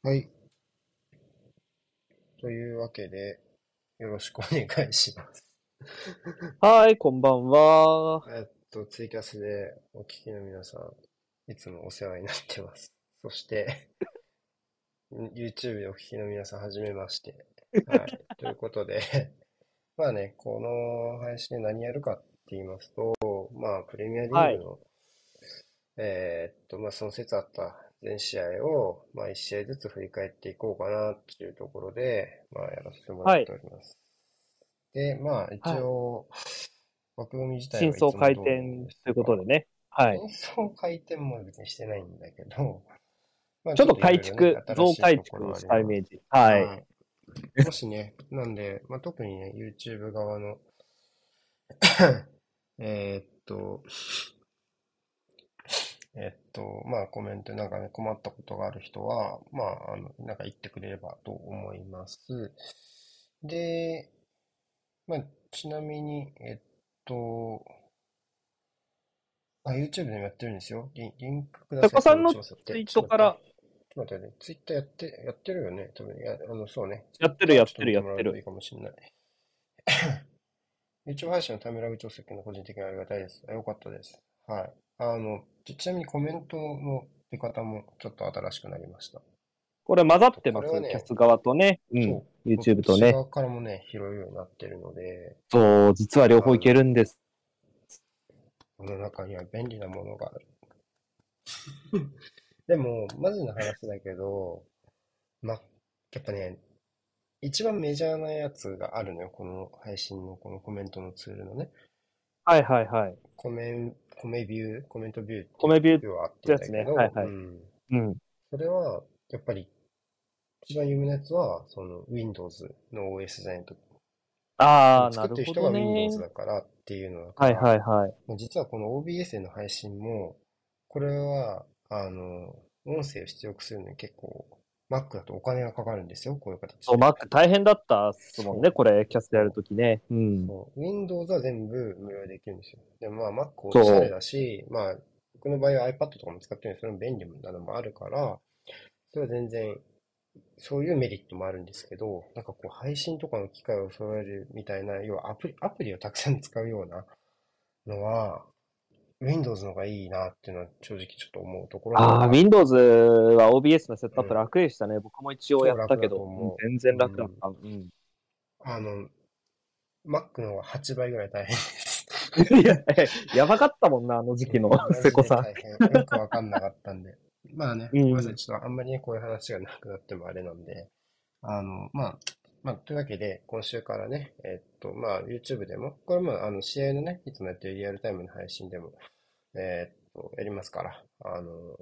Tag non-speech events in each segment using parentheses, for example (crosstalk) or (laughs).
はい。というわけで、よろしくお願いします。はい、こんばんは。えっと、ツイキャスでお聞きの皆さん、いつもお世話になってます。そして、YouTube でお聞きの皆さん、はじめまして。はい。ということで、まあね、この配信で何やるかって言いますと、まあ、プレミアリーグの、えーっと、まあ、その説あった全試合を、まあ、1試合ずつ振り返っていこうかなっていうところで、まあ、やらせてもらっております。で、まあ、一応、枠組み自体は真相回転ということでね。はい。真相回転も別にしてないんだけど、まあちょっと改いろいろね築、増改築したイメージ。はい。はい。もしね、なんで、まあ、特にね、YouTube 側の、(clears throat) えーっと、えっと、まあ、コメントなんかね、困ったことがある人は、まあ、あの、なんか言ってくれればと思います。で、まあ、ちなみに、えっと、あ、YouTube でもやってるんですよ。リン、リンクください。瀬古さんのツイートから、ちょっと待ってね。ツイッターやって、やってるよね？多分、や、あの、そうね。やってるやってるやってる。かもしれない。YouTube 配信のタイムラグ調整の個人的にありがたいです。あよかったです。はい。あの、ちちなみにコメントの出方もちょっと新しくなりました。これ混ざってますねキャス側とね。うんそ。YouTube とね。側からもね、拾うようになってるので、そう、実は両方いけるんです。この中には便利なものがある。(laughs) でも、マジな話だけど、ま、やっぱね、一番メジャーなやつがあるのよ。この配信のこのコメントのツールのね。はいはいはい。コメン、コメビュー、コメントビューってコメビューいうのはあってやつねはいはいうん。うん。それは、やっぱり、一番有名なやつは、その Windows の OS じゃないと。ああ、な作ってる人が。Windows だからっていうのだかはいら、はいはい。もう実はこの OBS での配信も、これは、あの、音声を出力するのに結構、Mac だとお金がかかるんですよ、こういう形で。そう、Mac 大変だったっすもんね、これ、キャスでやるときね。うん。そう Windows は全部無料でできるんですよ。でもまあ Mac おしゃれだし、まあ僕の場合は iPad とかも使ってるんで、それも便利なのもあるから、それは全然、そういうメリットもあるんですけど、なんかこう配信とかの機会を揃えるみたいな、要はアプリ、アプリをたくさん使うようなのは、Windows の方がいいなっていうのは正直ちょっと思うところああ、で Windows は OBS のセットアップ楽でしたね。僕も一応やったけど全然楽だった。うん。あの、Mac の方が8倍ぐらい大変です。いや、やばかったもんな、あの時期の瀬古さん。大変。よくわかんなかったんで。まあね、うんごめんなさい。ちょっとあんまりね、こういう話がなくなってもあれなんで。あの、まあ、まあ、というわけで、今週からね、えっと、まあ、YouTube でも、これも、あの、試合のね、いつもやってるリアルタイムの配信でも、えっと、やりますから、あの、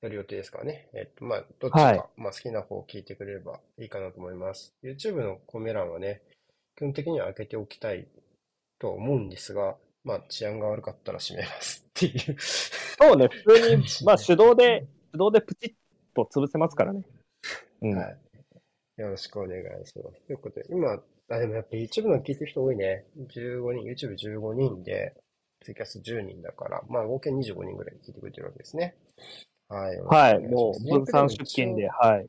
やる予定ですからね。えっと、まあ、どっちか、はいまあ、好きな方を聞いてくれればいいかなと思います。YouTube のコメ欄はね、基本的には開けておきたいとは思うんですが、まあ、治安が悪かったら閉めますっていう。(laughs) そうね、普通に、まあ手動で、手動でプチッと潰せますからね。うん。はい。よろしくお願いします。ということで、今、あ、でもやっぱ YouTube の聞いてる人多いね。15人、YouTube15 人で、ツイキャス10人だから、まあ合計25人ぐらい聞いてくれてるわけですね。はい。はい、もう分散出勤で、。はい。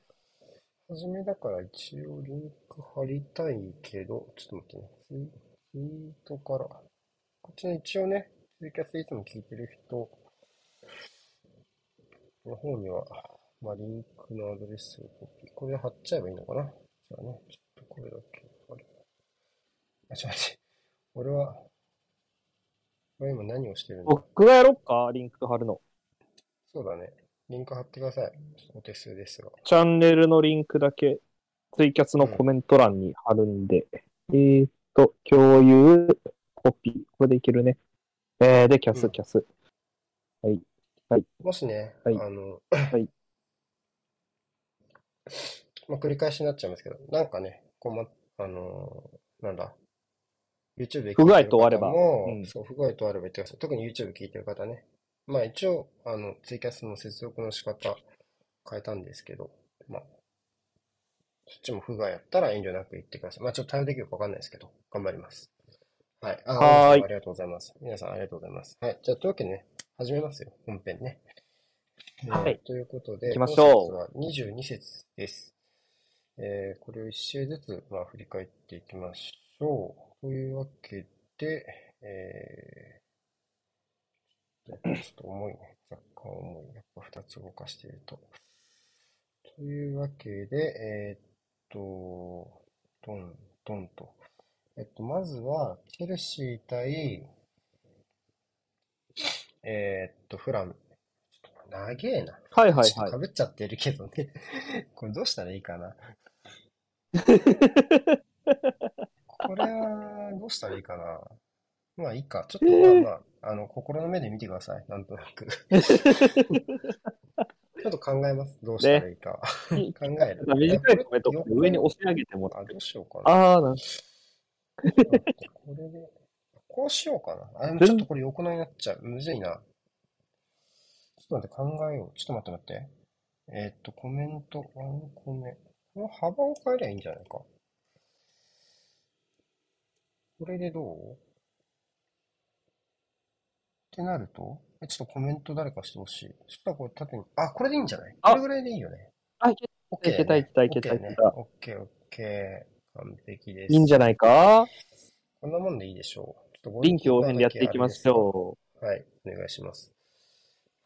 はじめだから一応リンク貼りたいけど、ちょっと待ってね。ツイツイートから。こっちに一応ね、ツイキャスいつも聞いてる人の方には、まあ、リンクのアドレスをコピー。これで貼っちゃえばいいのかな？じゃあね、ちょっとこれだけ貼る。あ、ちょっと待って。俺は、俺今何をしてるんだ？僕がやろっか、リンク貼るの。そうだね。リンク貼ってください。お手数ですが。チャンネルのリンクだけ、ツイキャスのコメント欄に貼るんで、えーっと、共有、コピー、これでいけるね。えー、で、キャス、うんキャス。もしね、はいあの、はいまあ、繰り返しになっちゃいますけど、なんかね、こうま、あのーなんだ、YouTube 不具合とあればうんそう、不具合とあれば言ってください。特に YouTube 聞いてる方ね。まあ一応、あの、ツイキャスの接続の仕方変えたんですけど、まあ、そっちも不具合やったら遠慮なく言ってください。まあちょっと対応できるかわかんないですけど、頑張ります。はい。あ、はーいありがとうございます。皆さんありがとうございます。はい。じゃあ、というわけでね、始めますよ。本編ね。はいえーということで、行きましょうは22節です。えーこれを一周ずつ、まあ、振り返っていきましょう。というわけで、えーちょっと重いね。若干重い。やっぱ2つ動かしていると。というわけで、えーっと、ドン、ドンと。えっと、まずは、チェルシー対、えーっと、フラム。長えな。はいはいはいちょっと。被っちゃってるけどね。(laughs) これどうしたらいいかな。これは、どうしたらいいかな。まあいいか。ちょっとまあまあ、あの、心の目で見てください。なんとなく。(laughs) ちょっと考えます。どうしたらいいか。(laughs) 考える。短いコメントを上に押し上げてもらあ、って。どうしようかな。ああ、なんちょっと待ってこれで、こうしようかな。あ、ちょっとこれ横長になっちゃう。むずいな。ちょっと待って、考えよう。ちょっと待って待って。えーっと、コメント、ワンコメ。この幅を変えりゃいいんじゃないか。これでどう？ってなると、え、ちょっとコメント誰かしてほしい。そしたらこれ縦に、あ、これでいいんじゃない？あこれぐらいでいいよね。あ、いけ OK いけたいけたいけたいけた OK ね。OK、OK。完璧です。いいんじゃないか？こんなもんでいいでしょう。ちょっと臨機応変でやっていきましょう。はい、お願いします。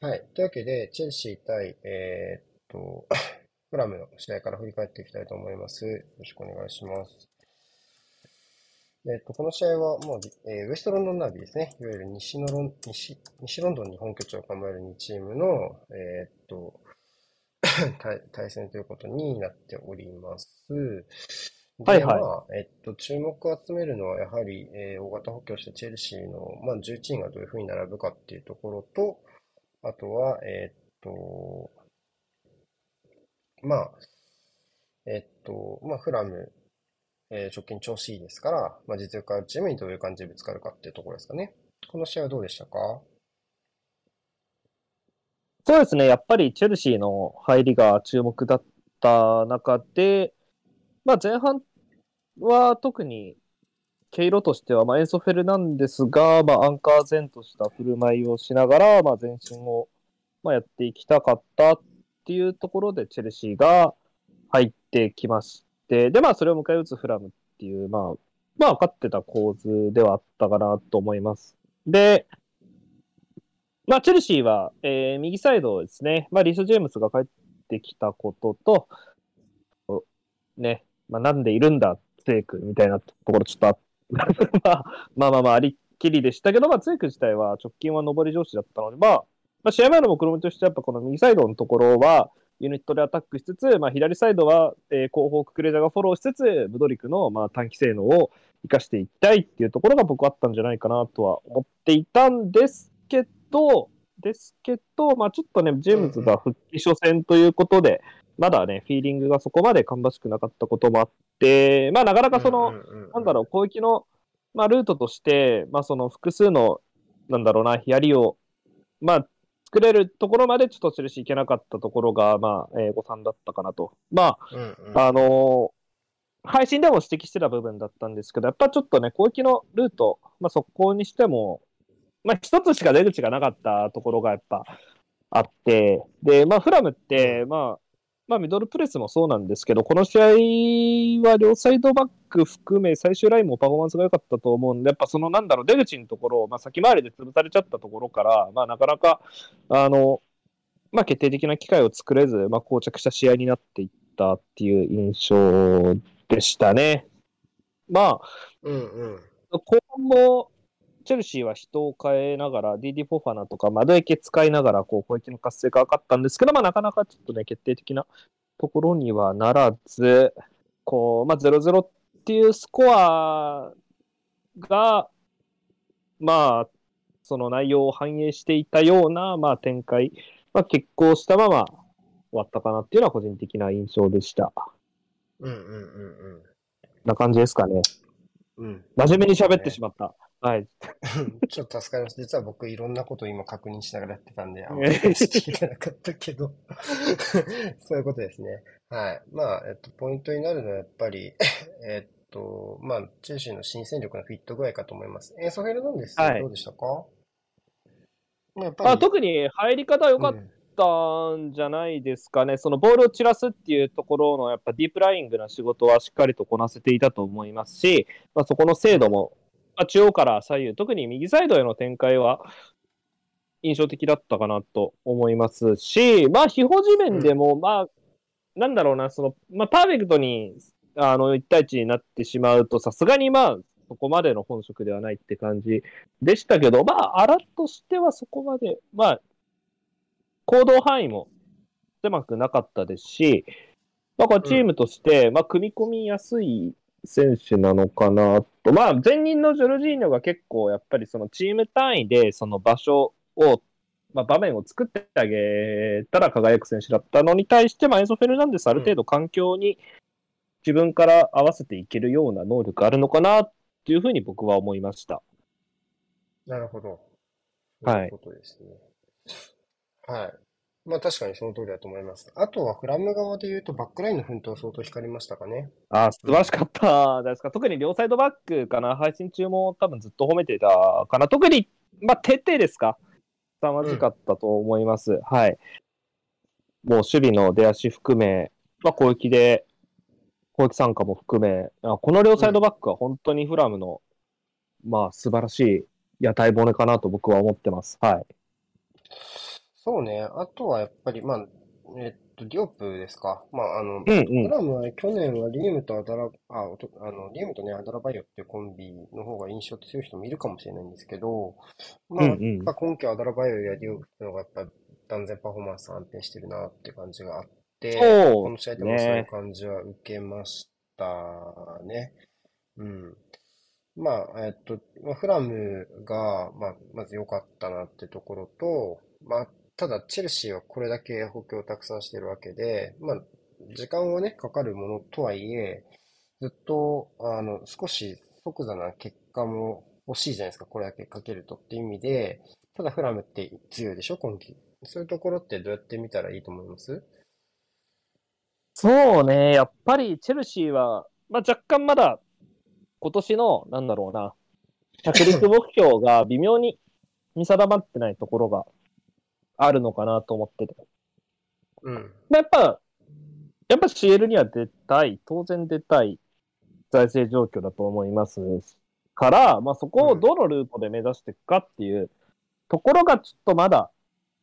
はい。というわけで、チェルシー対、えーっと、フ (coughs) ラムの試合から振り返っていきたいと思います。よろしくお願いします。えーっと、この試合はもう、えーウエストロンドンナービーですね。いわゆる西のロン西西ロンドンに本拠地を構える2チームの、えーっと、(coughs) 対対戦ということになっております。で、はいはいまあ、えっと、注目を集めるのは、やはり、えー大型補強したチェルシーの、まあ、重鎮がどういうふうに並ぶかっていうところと、あとは、えっと、まあ、えっと、まあ、フラム、えー直近調子いいですから、まあ、実力あるチームにどういう感じでぶつかるかっていうところですかね。この試合はどうでしたか？そうですね。やっぱりチェルシーの入りが注目だった中で、まあ前半は特に毛色としては、まあ、エンソ・フェルナンデスが、まあ、アンカー前とした振る舞いをしながら、まあ、前進を、まあ、やっていきたかったっていうところで、チェルシーが入ってきまして、で、まあ、それを迎え撃つフラムっていう、まあ、まあ、分かってた構図ではあったかなと思います。で、まあ、チェルシーは、えー右サイドですね、まあ、リス・ジェームスが帰ってきたことと、ね、まあ、なんでいるんだ、ツエクみたいなところちょっとあまあ (laughs) まあまあまあ、ありっきりでしたけど、まあ、ツエク自体は直近は上り調子だったので、まあ、まあ、試合前の目論見としては、やっぱこの右サイドのところは、ユニットでアタックしつつ、まあ、左サイドは、えー後方ククレジャがフォローしつつ、ブドリクの、まあ、短期性能を生かしていきたいっていうところが僕あったんじゃないかなとは思っていたんですけど、ですけど、まあ、ちょっとね、ジェームズが復帰初戦ということで、まだね、フィーリングがそこまで芳しくなかったこともあって、まあ、なかなかその、なんだろう、攻撃の、まあ、ルートとして、まあ、その複数の、なんだろうな、槍を、まあ、作れるところまでちょっとチェルシーいけなかったところが、まあ、えー誤算だったかなと。まあ、うんうん。あのー配信でも指摘してた部分だったんですけど、やっぱちょっとね、攻撃のルート、まあ、速攻にしても、まあ、一つしか出口がなかったところがやっぱあって、で、まあ、フラムって、まあ、まあ、ミドルプレスもそうなんですけど、この試合は両サイドバック含め、最終ラインもパフォーマンスが良かったと思うんで、やっぱそのなんだろう、出口のところを、まあ、先回りで潰されちゃったところから、まあ、なかなか、あの、まあ、決定的な機会を作れず、まあ、膠着した試合になっていったっていう印象でしたね。まあ、うんうん。後半も、チェルシーは人を変えながら、DD フォファナとか、マドエケ使いながら、こう、攻撃の活性化がかったんですけど、まあ、なかなかちょっとね、決定的なところにはならず、こう、まあ、0-0っていうスコアが、まあ、その内容を反映していたような、まあ、展開、まあ、決行したまま終わったかなっていうのは個人的な印象でした。うんうんうんな感じですかね。うん。うん。真面目に喋ってしまった。はい。(laughs) ちょっと助かります。実は僕いろんなことを今確認しながらやってたんで、あんまり話しきれなかったけど、(laughs) そういうことですね。はい。まあ、えっと、ポイントになるのはやっぱり、(laughs) えっと、まあ、チェルシーの新戦力のフィット具合かと思います。エンソフェルナンデス、はいどうでしたか？まあやっぱり、あ特に入り方良かっうんったんじゃないですかね。そのボールを散らすっていうところのやっぱディープライングな仕事はしっかりとこなせていたと思いますし、まあ、そこの精度も、まあ、中央から左右、特に右サイドへの展開は印象的だったかなと思いますし、まあ、非保持面でも、まあ、なんだろうな、その、まあ、パーフェクトに、あの、1対1になってしまうと、さすがにまあ、そこまでの本職ではないって感じでしたけど、まあ、アラとしてはそこまで、まあ、行動範囲も狭くなかったですし、まあ、チームとして、まあ、組み込みやすい選手なのかなと。まあ、前任のジョルジーニョが結構、やっぱりそのチーム単位で、その場所を、まあ、場面を作ってあげたら輝く選手だったのに対して、まあ、エンソ・フェルナンデスある程度環境に自分から合わせていけるような能力あるのかなっていうふうに僕は思いました。なるほど。はい。ということですね。はい。まあ確かにその通りだと思います。あとはフラム側で言うとバックラインの奮闘相当光りましたかね。ああ、素晴らしかったですか。特に両サイドバックかな。配信中も多分ずっと褒めてたかな。特に、まあ徹底ですか。凄まじかったと思います。うん、はい。もう守備の出足含め、まあ攻撃で、攻撃参加も含め、この両サイドバックは本当にフラムの、うん、まあ素晴らしい屋台骨かなと僕は思ってます。はい。そうね。あとはやっぱり、まあ、えっと、ディオップですか。まあ、あの、うんうんラムは去年はリームとアダラ、あ、おとあの、リームとね、アダラバイオっていうコンビの方が印象強い人もいるかもしれないんですけど、まあ、うんうんやっぱ今季アダラバイオやディオップの方がやっぱ断然パフォーマンス安定してるなって感じがあって、そうこの試合でもそういう感じは受けましたね。うん。まあ、えっと、まあ、フラムが、まあ、まず良かったなってところと、まあ、ただ、チェルシーはこれだけ補強をたくさんしてるわけで、まあ、時間はね、かかるものとはいえ、ずっと、あの、少し即座な結果も欲しいじゃないですか、これだけかけるとっていう意味で、ただフラムって強いでしょ、今季。そういうところってどうやって見たらいいと思います？そうね、やっぱりチェルシーは、まあ、若干まだ今年の、なんだろうな、着陸目標が微妙に見定まってないところがあるのかなと思ってて。うん。まあ、やっぱ、やっぱ CL には出たい、当然出たい財政状況だと思いますから、まあ、そこをどのルートで目指していくかっていうところがちょっとまだ、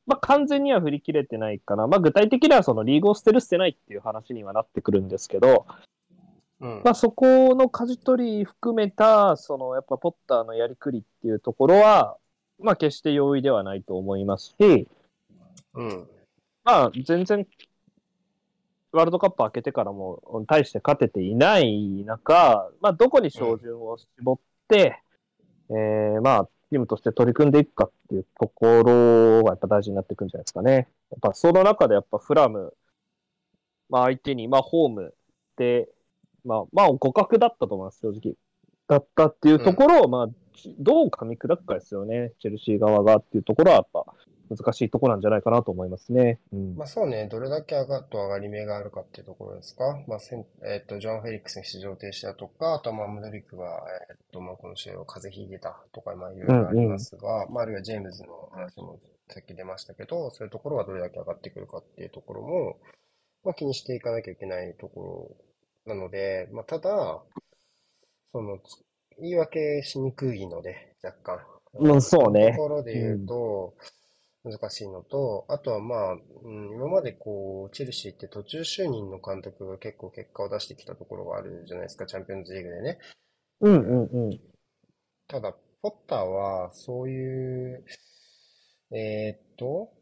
まあ、完全には振り切れてないかな。まあ、具体的にはそのリーグを捨てる捨てないっていう話にはなってくるんですけど、うん、まあ、そこの舵取り含めた、そのやっぱポッターのやりくりっていうところは、まあ、決して容易ではないと思いますし、うん。まあ、全然、ワールドカップ開けてからも、大して勝てていない中、まあ、どこに照準を絞って、うん、えー、まあ、チームとして取り組んでいくかっていうところがやっぱ大事になってくるんじゃないですかね。やっぱその中でやっぱフラム、まあ相手に、まあホームで、まあ、まあ互角だったと思います、正直。だったっていうところを、まあ、どう噛み砕くかですよね、チェルシー側がっていうところは、やっぱ、難しいところなんじゃないかなと思いますね。うん、まあそうね、どれだけ上がと上がり目があるかっていうところですか。まあせん、えっ、ー、と、ジョン・フェリックスに出場停止だとか、あとはまあムドリックが、えっ、ー、と、まあこの試合を風邪ひいてたとか、まあいろいろありますが、うんうん、まああるいはジェームズの話もさっき出ましたけど、そういうところはどれだけ上がってくるかっていうところも、まあ気にしていかなきゃいけないところなので、まあただ、その、言い訳しにくいので、若干。うん、そうね。ところで言うと、うん難しいのと、あとはまあ、うん、今までこう、チェルシーって途中就任の監督が結構結果を出してきたところがあるじゃないですか、チャンピオンズリーグでね。うんうんうん。ただ、ポッターは、そういう、えー、っと、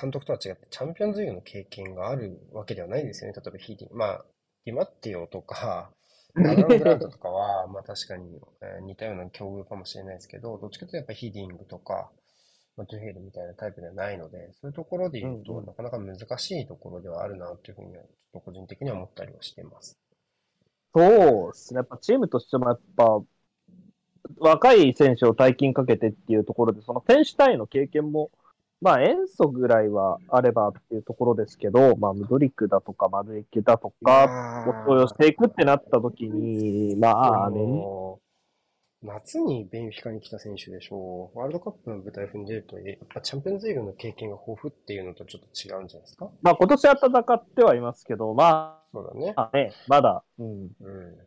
監督とは違って、チャンピオンズリーグの経験があるわけではないんですよね。例えばヒーティング。まあ、ディマッティオとか、アラン・グラントとかは、まあ確かに、えー、似たような境遇かもしれないですけど、どっちかというとやっぱヒーディングとか、まあ、ドゥヘルみたいなタイプではないので、そういうところで言うと、なかなか難しいところではあるなというふうには、ちょっと個人的には思ったりはしています。そうですね。やっぱチームとしてもやっぱ、若い選手を大金かけてっていうところで、その選手単位の経験も、まあ、塩素ぐらいはあればっていうところですけど、まあ、ムドリックだとか、マルエケだとか、を投与していくってなった時に、まあね。夏にベンフィカに来た選手でしょう。ワールドカップの舞台を踏んでると、やっぱチャンピオンズリーグの経験が豊富っていうのとちょっと違うんじゃないですか？まあ今年は戦ってはいますけど、まそうだね。あね、まだ、うん。うん。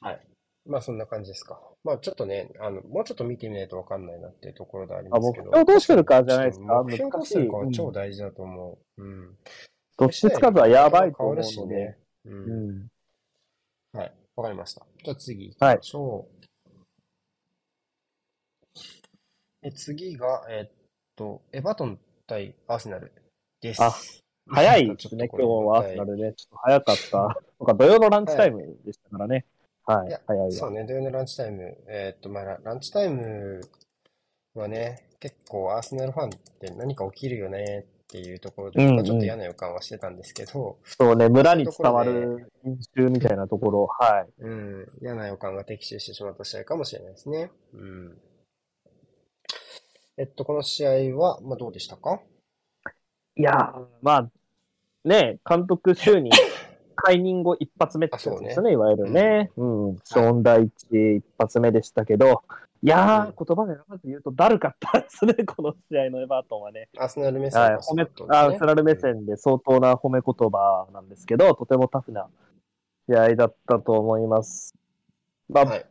はい。まあそんな感じですか。まあちょっとね、あの、もうちょっと見てみないとわかんないなっていうところでありますけど。あ目標どうするかじゃないですか？目標どうするかは超大事だと思う。うん。突出数はやばいと思う変わるしのでね。。う。うんん。はい。わかりました。じゃあ次行きましょう。え次が、えっと、エバートン対アーセナルです。あ早いですね、ちょっとこれ今日はアーセナルね。ちょっと早かった。なんか土曜のランチタイムでしたからね。はいいや、早いわ。そうね、土曜のランチタイム。えっと、まあ、ラランチタイムはね、結構アーセナルファンって何か起きるよねっていうところで、うんうん僕はちょっと嫌な予感はしてたんですけど、そうね、村に伝わる飲酒みたいなところ、はい。うん、嫌な予感が的中してしまった試合かもしれないですね。うん。えっと、この試合は、まあ、どうでしたか？いやー、まあ、ね、監督就任、解任後一発目ってやつですね、いわゆるね。うん。ショーン第一一発目でしたけど、いやー、言葉で選ばず言うとだるかった (laughs) ですね、この試合のエバートンはね。アーセナル目線はい、が褒めそうだったんですねあ、セラル目線で相当な褒め言葉なんですけど、とてもタフな試合だったと思います。まあ、うんはい。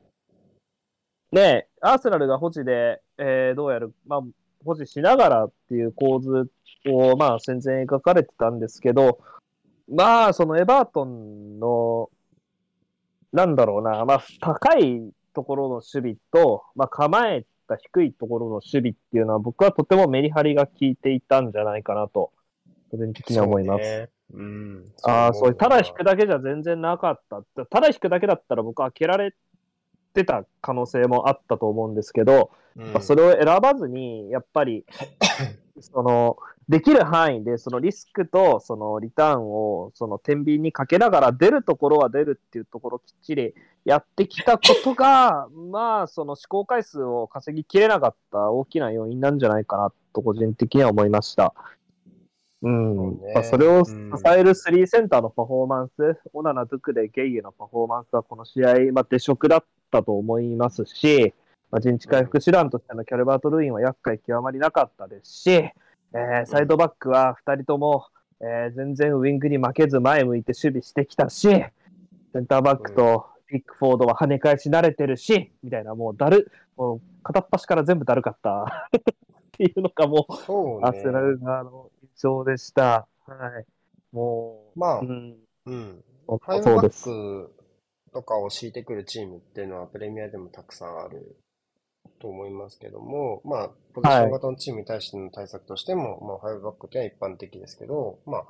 ねアーセナルが保持で、えーどうやる、まあ、保持しながらっていう構図を、まあ、戦前描かれてたんですけど、まあ、そのエバートンの、なんだろうな、まあ、高いところの守備と、まあ、構えた低いところの守備っていうのは、僕はとてもメリハリが効いていたんじゃないかなと、個人的には思います。そうね。うん。ああ、そう、ただ引くだだけじゃ全然なかった。ただ引くだけだったら僕は開けられてた可能性もあったと思うんですけど、うんまあそれを選ばずに、やっぱり、(laughs) その、できる範囲で、そのリスクとそのリターンを、その天秤にかけながら出るところは出るっていうところをきっちりやってきたことが、(laughs) まあ、その試行回数を稼ぎきれなかった大きな要因なんじゃないかなと、個人的には思いました。うん。そうねまあ、それを支うんえるスリーセンターのパフォーマンス、オナナ、ドゥクでゲイエのパフォーマンスはこの試合、まあ、出色だったと思いますし、まあ、陣地回復手段としてのキャルバート・ルインは厄介極まりなかったですし、えーサイドバックは2人とも、えー全然ウィングに負けず前向いて守備してきたし、センターバックとピックフォードは跳ね返し慣れてるし、みたいな、もうだる、もう片っ端から全部だるかった (laughs) っていうのがもう、そうね。アスナル側の印象でした。はい。もう、まあうん、うん。本ファイブバッ当そうです。クとかを敷いてくるチームっていうのはプレミアでもたくさんあると思いますけども、まあ、ポジション型のチームに対しての対策としても、まあ、ファイブバックっていうのは一般的ですけど、まあ、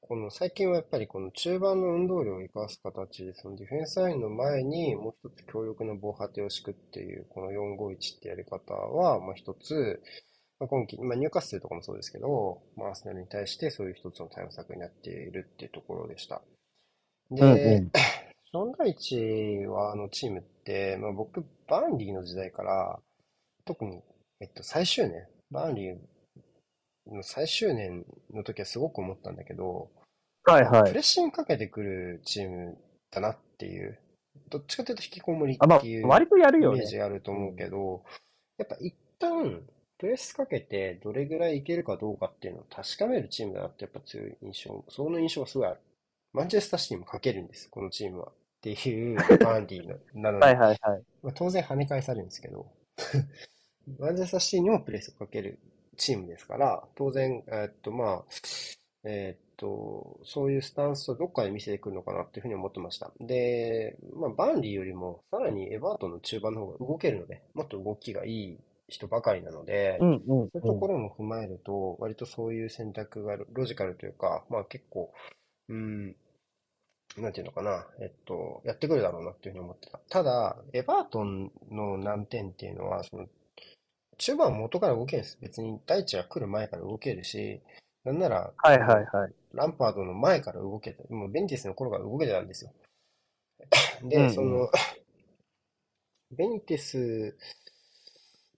この最近はやっぱりこの中盤の運動量を生かす形で、そのディフェンスラインの前にもう一つ強力な防波堤を敷くっていう、この451ってやり方は、まあ一つ、まあ、今季、まあ、ニューカッスルとかもそうですけど、まあ、アーセナルに対してそういう一つの対応策になっているっていうところでした。で、うんうん (laughs) ショーン・ダイチは、あのチームって、まあ、僕、バーンリーの時代から、特に、えっと、最終年、バーンリーの最終年の時はすごく思ったんだけど、はいはい。プレッシングかけてくるチームだなっていう、どっちかというと引きこもりっていう、割とやるイよね。メージがあると思うけど、やっぱ一旦、プレスかけてどれぐらいいけるかどうかっていうのを確かめるチームだなってやっぱ強い印象、その印象がすごいある。マンチェスターシティもかけるんです、このチームは。っていうバンディのなので、はいはいはい。まあ、当然跳ね返されるんですけど、マンチェスターシティにもプレスをかけるチームですから、当然、えーっと、まあ、えーっと、そういうスタンスをどっかで見せてくるのかなっていうふうに思ってました。で、まあ、バンリーよりも、さらにエバートンの中盤の方が動けるので、もっと動きがいい人ばかりなので、うんうんそういうとうん。ころも踏まえると、割とそういう選択がロジカルというか、まあ結構、うん、なんていうのかな、えっと、やってくるだろうなっていうふうに思ってた。ただ、エバートンの難点っていうのは、その、中盤は元から動けるんです。別に大地が来る前から動けるし、なんなら、はいはいはい。ランパードの前から動けて、もうベンティスの頃から動けてたんですよ。で、うんうんその、ベニテス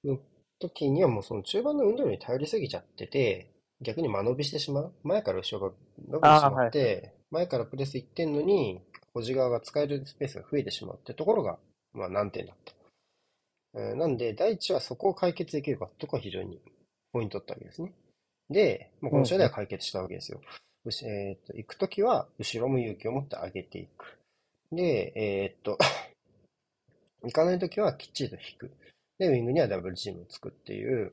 の時にはもうその中盤の運動量に頼りすぎちゃってて、逆に間延びしてしまう。前から後ろが伸びてしまって、前からプレスいってんのに、保持側が使えるスペースが増えてしまうってところが、まあ難点だった。えーなんで、第一はそこを解決できるかとか非常にポイントだったわけですね。で、まあ、この試合では解決したわけですよ。うしえーっと、行くときは後ろも勇気を持って上げていく。で、えーっと、(coughs) 行かないときはきっちりと引く。で、ウィングにはダブルチームを作ってい、う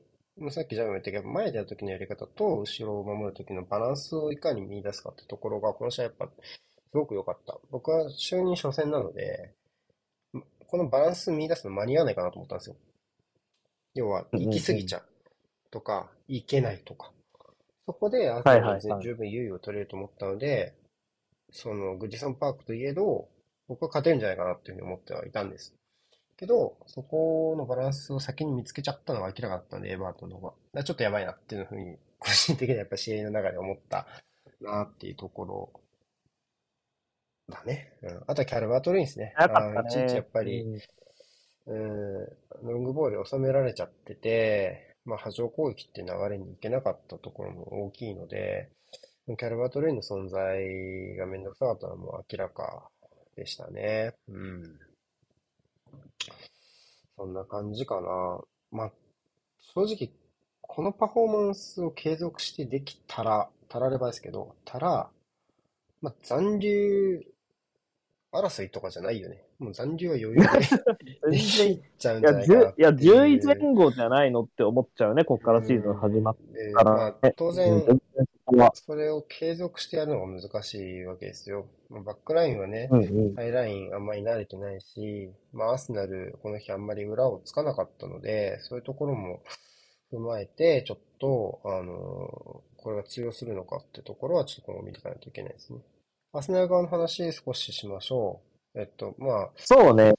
さっきジャムも言ったけど、前でやるときのやり方と後ろを守るときのバランスをいかに見出すかってところが、この試合やっぱすごく良かった。僕は就任初戦なので、このバランス見出すの間に合わないかなと思ったんですよ。要は、行き過ぎちゃうとか、行けないとか。そこで、アーセナルははい十分優位を取れると思ったので、その、グッジソンパークといえど、僕は勝てるんじゃないかなっていうふうに思ってはいたんです。けど、そこのバランスを先に見つけちゃったのが明らかだったんで、エバートンの方が。だからちょっとやばいなっていうふうに、個人的にはやっぱ試合の中で思ったなっていうところだね。うん。あとはキャルバート・ルインスね。早かったね。あーいちいちやっぱり、うんうん、ロングボール収められちゃってて、まあ、波状攻撃って流れに行けなかったところも大きいので、キャルバート・レインの存在がめんどくさかったのも明らかでしたね。うん。そんな感じかな。まあ、正直、このパフォーマンスを継続してできたら、たらればですけど、たら、まあ、残留争いとかじゃないよね。もう残留は余裕で (laughs) でき全然、いちゃうんじゃや、ないかなって10いや、10位前後じゃないのって思っちゃうね、こっからシーズン始まっで、たらまあ、当然それを継続してやるのが難しいわけですよ。まあバックラインはね、うんうん。ハイラインあんまり慣れてないし、まあ、アーセナル、この日あんまり裏をつかなかったので、そういうところも踏まえて、ちょっと、あのこれが通用するのかってところは、ちょっと今後見ていかないといけないですね。アーセナル側の話少ししましょう。えっと、まあ、そうね。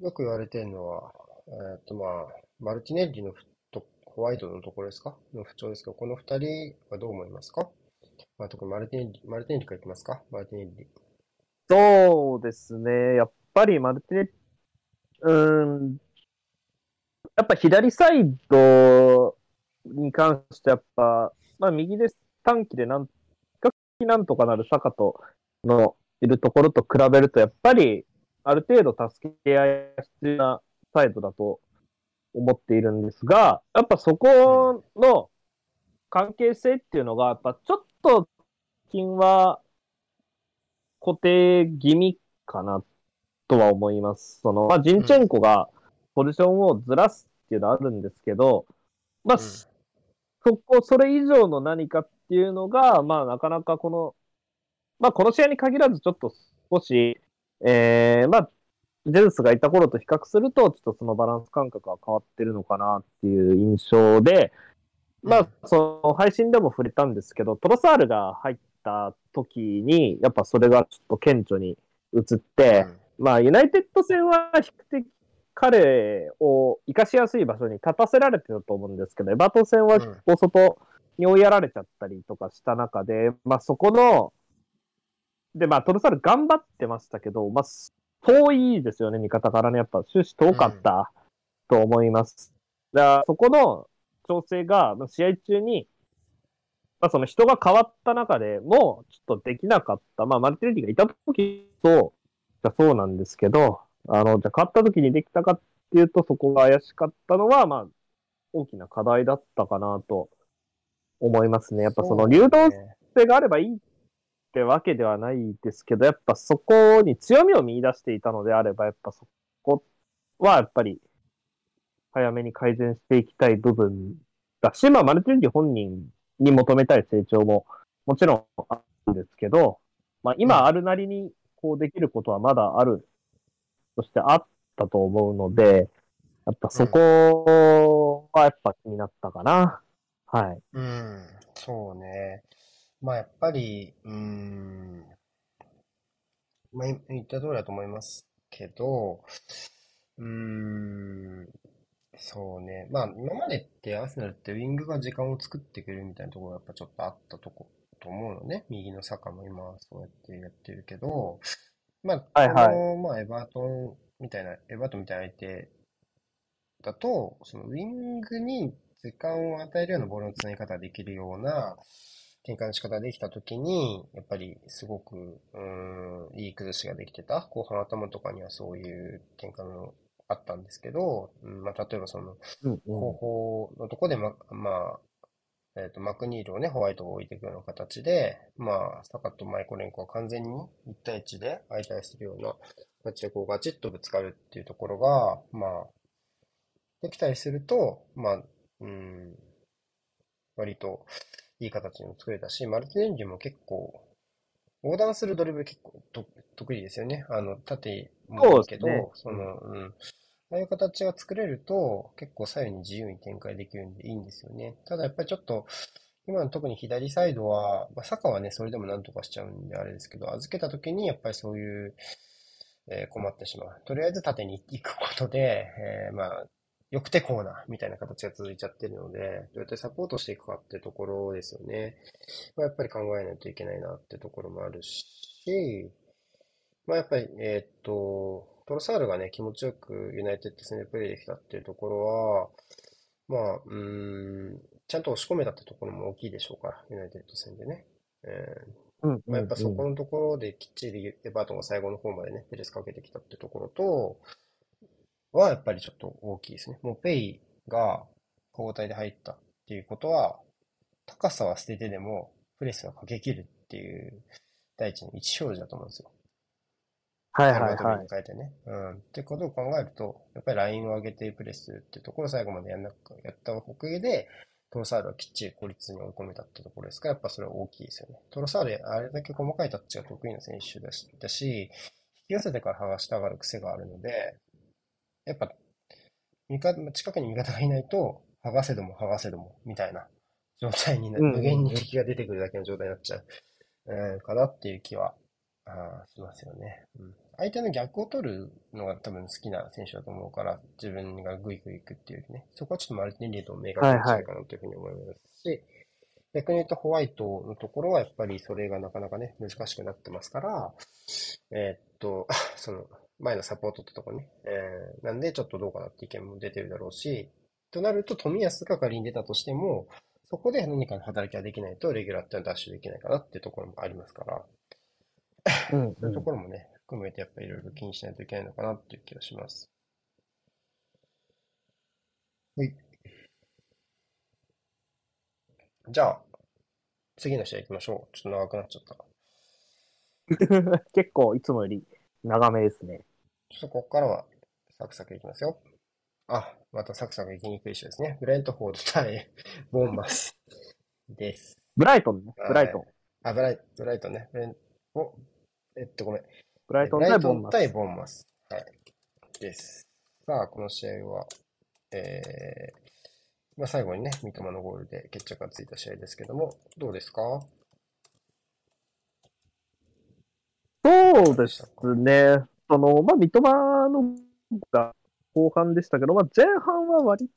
よく言われてるのは、えっと、まあ、マルティネッリのフット、ホワイトのところですか？の不調ですけど、この二人はどう思いますか？まあ、特にマルティネリ、マルティネリからいきますか？マルティネリ。そうですね。やっぱりマルティネリ、うん、やっぱ左サイドに関してやっぱ、まあ右で短期でなん、比較的なんとかなるサカとのいるところと比べると、やっぱりある程度助け合いが必要なサイドだと思っているんですが、やっぱそこの関係性っていうのが、やっぱちょっと最近は固定気味かなとは思います。その、まあ、ジンチェンコがポジションをずらすっていうのはあるんですけど、まあ、うんそこ、それ以上の何かっていうのが、まあ、なかなかこの、まあ、この試合に限らずちょっと少し、えー、まあ、ジェズスがいた頃と比較すると、ちょっとそのバランス感覚が変わってるのかなっていう印象で、まうん。あ、その配信でも触れたんですけど、トロサールが入った時に、やっぱそれがちょっと顕著に映って、まあ、ユナイテッド戦は比較的彼を生かしやすい場所に立たせられてたと思うんですけど、エバートン戦はうんこう外に追いやられちゃったりとかした中で、まあそこの、で、まあトルサル頑張ってましたけど、まあ遠いですよね、味方からね。やっぱ終始遠かったと思います。だからそこの調整がまあ試合中に、まあその人が変わった中でもちょっとできなかった。まあマルティネリがいた時と、じゃあそうなんですけど、あの、じゃあ勝った時にできたかっていうと、そこが怪しかったのは、まあ、大きな課題だったかなと思いますね。やっぱその流動性があればいいってわけではないですけど、やっぱそこに強みを見出していたのであれば、やっぱそこはやっぱり早めに改善していきたい部分だし、まあ、マルティンリ本人に求めたい成長ももちろんあるんですけど、まあ、今あるなりにこうできることはまだあるとしてあったと思うので、やっぱそこはやっぱ気になったかな。はい。うん、そうね。まあ、やっぱり、うーん、まあ、い言った通りだと思いますけど、うーん、そうね。まあ、今までってアーセナルってウィングが時間を作ってくれるみたいなところがやっぱちょっとあったとこ、と思うのね。右のサカも今はそうやってやってるけど、まあ、はいはいこの、まあ、エバートンみたいな、エバートンみたいな相手だと、そのウィングに時間を与えるようなボールのつなぎ方ができるような、展開の仕方ができたときに、やっぱりすごく、うん、いい崩しができてた。後半頭とかにはそういう展開のあったんですけど、うんまあ、例えばその、後方のとこで、ま、まあ、えっ、ー、と、マクニールをね、ホワイトを置いていくような形で、まあ、サカット、マイコレンコは完全に1対1で相対するような形でこうガチッとぶつかるっていうところが、まあ、できたりすると、まあ、うん、割といい形にも作れたし、マルティネンリも結構、横断するドリブル結構得意ですよね。あの、縦もいいけど、そ、ね,、の、うん。ああいう形が作れると、結構左右に自由に展開できるんでいいんですよね。ただやっぱりちょっと、今の特に左サイドは、まあ、坂はね、それでもなんとかしちゃうんであれですけど、預けた時にやっぱりそういう、えー、困ってしまう。とりあえず縦に行くことで、えー、まあ、よくてこうな、みたいな形が続いちゃってるので、どうやってサポートしていくかってところですよね。まあ、やっぱり考えないといけないなってところもあるし、まあ、やっぱり、えー、っと、トロサールがね、気持ちよくユナイテッド戦でプレイできたっていうところは、まあ、うん、ちゃんと押し込めたってところも大きいでしょうから、ユナイテッド戦でね。えーうんまあ、やっぱそこのところできっちりエバートンが最後の方までね、ペレスかけてきたってところと、はやっぱりちょっと大きいですね。もうペイが交代で入ったっていうことは、高さは捨ててでもプレスがかけきるっていう第一の一表示だと思うんですよ。はいはいはい。変えてね。うん。ってことを考えると、やっぱりラインを上げてプレスってところを最後までやんなく、やったおかげで、トロサールはきっちり孤立に追い込めたってところですから、やっぱそれは大きいですよね。トロサール、あれだけ細かいタッチが得意な選手だし、だし引き寄せてから剥がしたがる癖があるので、やっぱ、味方、近くに味方がいないと、剥がせども剥がせども、みたいな状態にな、無限に敵が出てくるだけの状態になっちゃう、えー、かなっていう気は、あしますよね。うん。相手の逆を取るのが多分好きな選手だと思うから、自分がグイグイ行くっていうね、そこはちょっとマルティネリーと明確に違いかなというふうに思いますし、はいはい、逆に言うとホワイトのところはやっぱりそれがなかなかね、難しくなってますから、えー、っと、(laughs) その、前のサポートってとこね。えー、なんでちょっとどうかなって意見も出てるだろうし、となると富安が仮に出たとしても、そこで何かの働きができないと、レギュラーってのはダッシュできないかなっていうところもありますから、うん、うん、そういうところもね、含めてやっぱりいろいろ気にしないといけないのかなっていう気がします。はい。じゃあ、次の試合行きましょう。ちょっと長くなっちゃった。(laughs) 結構いつもより長めですね。ちょっとここからはサクサクいきますよ。あ、またサクサクいきにくい人ですね。ブレントフォード対 (laughs) ボンマスです。ブライトンね。ブライトン。あ、ブライブライトンね。ブレンお、えっと、ごめん。ブライトン対ボンマス。対ボンマス。はい。です。さあ、この試合は、えー、まあ、最後にね、三笘のゴールで決着がついた試合ですけども、どうですか？そうですね。その、まあ、三笘のが後半でしたけど、まあ、前半は割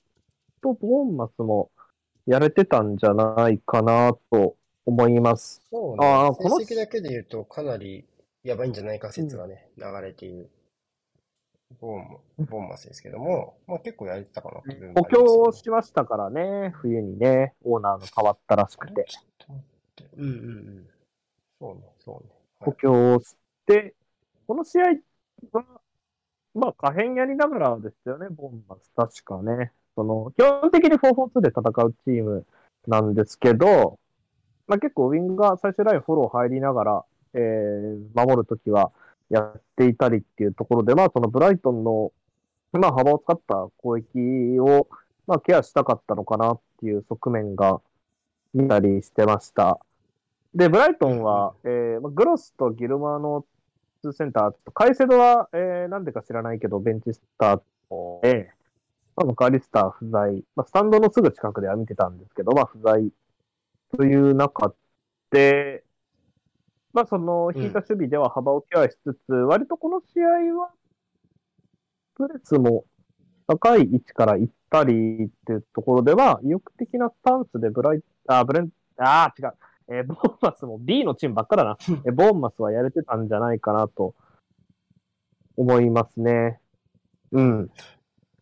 とボーンマスもやれてたんじゃないかなと思います。そうね。あこの成績だけで言うとかなりやばいんじゃないか説がね、うん、流れている。ボーン、ボーンマスですけども、まあ結構やれてたかなっていう、ね。補強しましたからね、冬にね、オーナーが変わったらしくて。うんうんうん。そうね、そうね。補強して、この試合は、まあ、可変やりながらですよね、ボンマス、確かね。その、基本的に4-4-2で戦うチームなんですけど、まあ結構ウィングが最終ラインフォロー入りながら、えー、守るときはやっていたりっていうところで、まあそのブライトンの、まあ幅を使った攻撃を、まあケアしたかったのかなっていう側面が見たりしてました。で、ブライトンは、えー、グロスとギルマの2センター、カイセドは、えー、なんでか知らないけど、ベンチスター。トで、まあ、マカリスター不在、まあ、スタンドのすぐ近くでは見てたんですけど、まあ、不在。という中で、まあ、その、引いた守備では幅をケアしつつ、うん、割とこの試合は、プレスも高い位置から行ったりっていうところでは、意欲的なスタンスでブライ、あ、ブレン、あ、違う。えー、ボーンマスも B のチームばっかだな。えー、ボーンマスはやれてたんじゃないかなと思いますね。うん。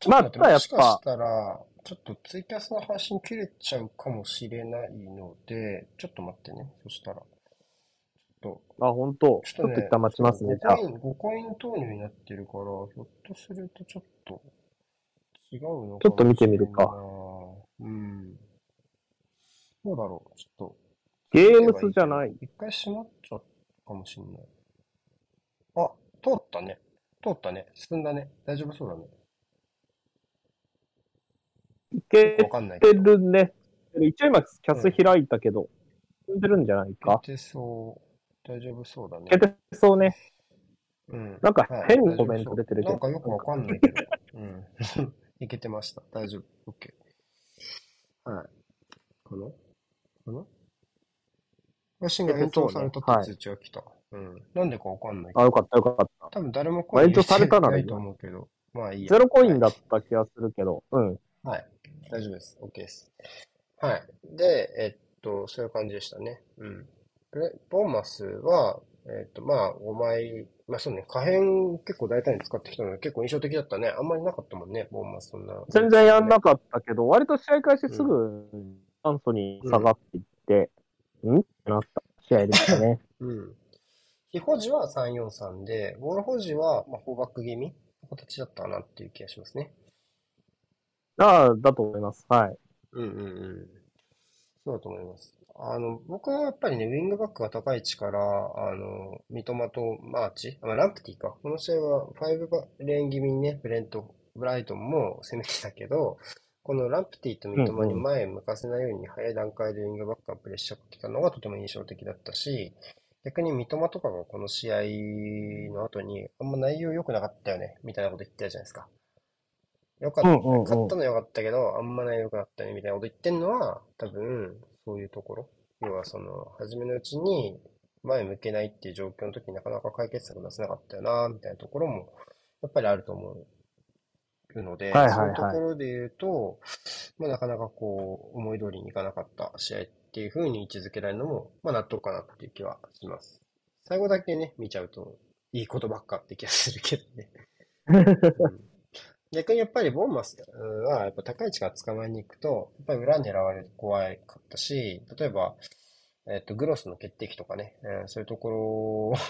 まあ、ただやっぱ。もしかしたら、ちょっとツイキャスの配信切れちゃうかもしれないので、ちょっと待ってね。そしたら。ちょっと、あ、本当ちょっとね、ちょっと一旦待ちますね。5じゃあコイ。ン、5コイン投入になってるから、ひょっとするとちょっと違うのかもちょっと見てみるか。うん。どうだろう。ちょっと。ゲームスじゃない。一回閉まっちゃったかもしれない。あ、通ったね。通ったね。進んだね。大丈夫そうだね。いけわかんないて。るね。一応今、キャス開いたけど、進んでるんじゃないか？いけてそう。大丈夫そうだねい。けてそうね。うん。なんかはい変にコメント出てるけどなんかよくわかんないけど。うん。(laughs) いけてました。大丈夫。OK。はい。かなかな配信が延長されたって通知が来た。うん。なんでかわかんないけあ、ど。よかったよかった。多分誰もまあ延長されたならいと思うけど。まあいいや。ゼロコインだはった気がするけど、うん。い。はい。大丈夫です。OK です。はい。で、えっと、そういう感じでしたね。うん。で、ボーマスは、えっと、まあ、5枚、まあそうね、可変結構大胆に使ってきたので、結構印象的だったね。あんまりなかったもんね、ボーマスそんな。全然やんなかったけど、割と試合開始すぐ、アンソニー下がっていって、ん？ってなった試合でしたね。(laughs) うん。非保持は343で、ボール保持は、まあ、フォーバック気味の形だったかなっていう気がしますね。ああ、だと思います。はい。うんうんうん。そうだと思います。あの、僕はやっぱりね、ウィングバックが高い位置から、あの、三笘とマーチ、あ、まあランプティか。この試合は5レーン気味にね、ブレント、ブライトンも攻めてたけど、このランプティと三笘に前へ向かせないように早い段階でウィングバックがプレッシャーかけたのがとても印象的だったし、逆に三笘とかがこの試合の後に、あんま内容良くなかったよね、みたいなこと言ってたじゃないですか。よかった、うんうんうん勝ったのは良かったけど、あんま内容良くなったね、みたいなこと言ってんのは、多分、そういうところ。要はその、初めのうちに前向けないっていう状況の時になかなか解決策出せなかったよな、みたいなところも、やっぱりあると思うので、はいはいはいそういうところで言うと、まあなかなかこう、思い通りにいかなかった試合っていう風に位置づけられるのも、まあ納得かなっていう気はします。最後だけね、見ちゃうと、いいことばっかって気がするけどね。(laughs) うん逆にやっぱりボーンマスはやっぱ高い位置から捕まえに行くと、やっぱり裏狙われると怖かったし、例えば、えっと、グロスの決定機とかね、えーそういうとこ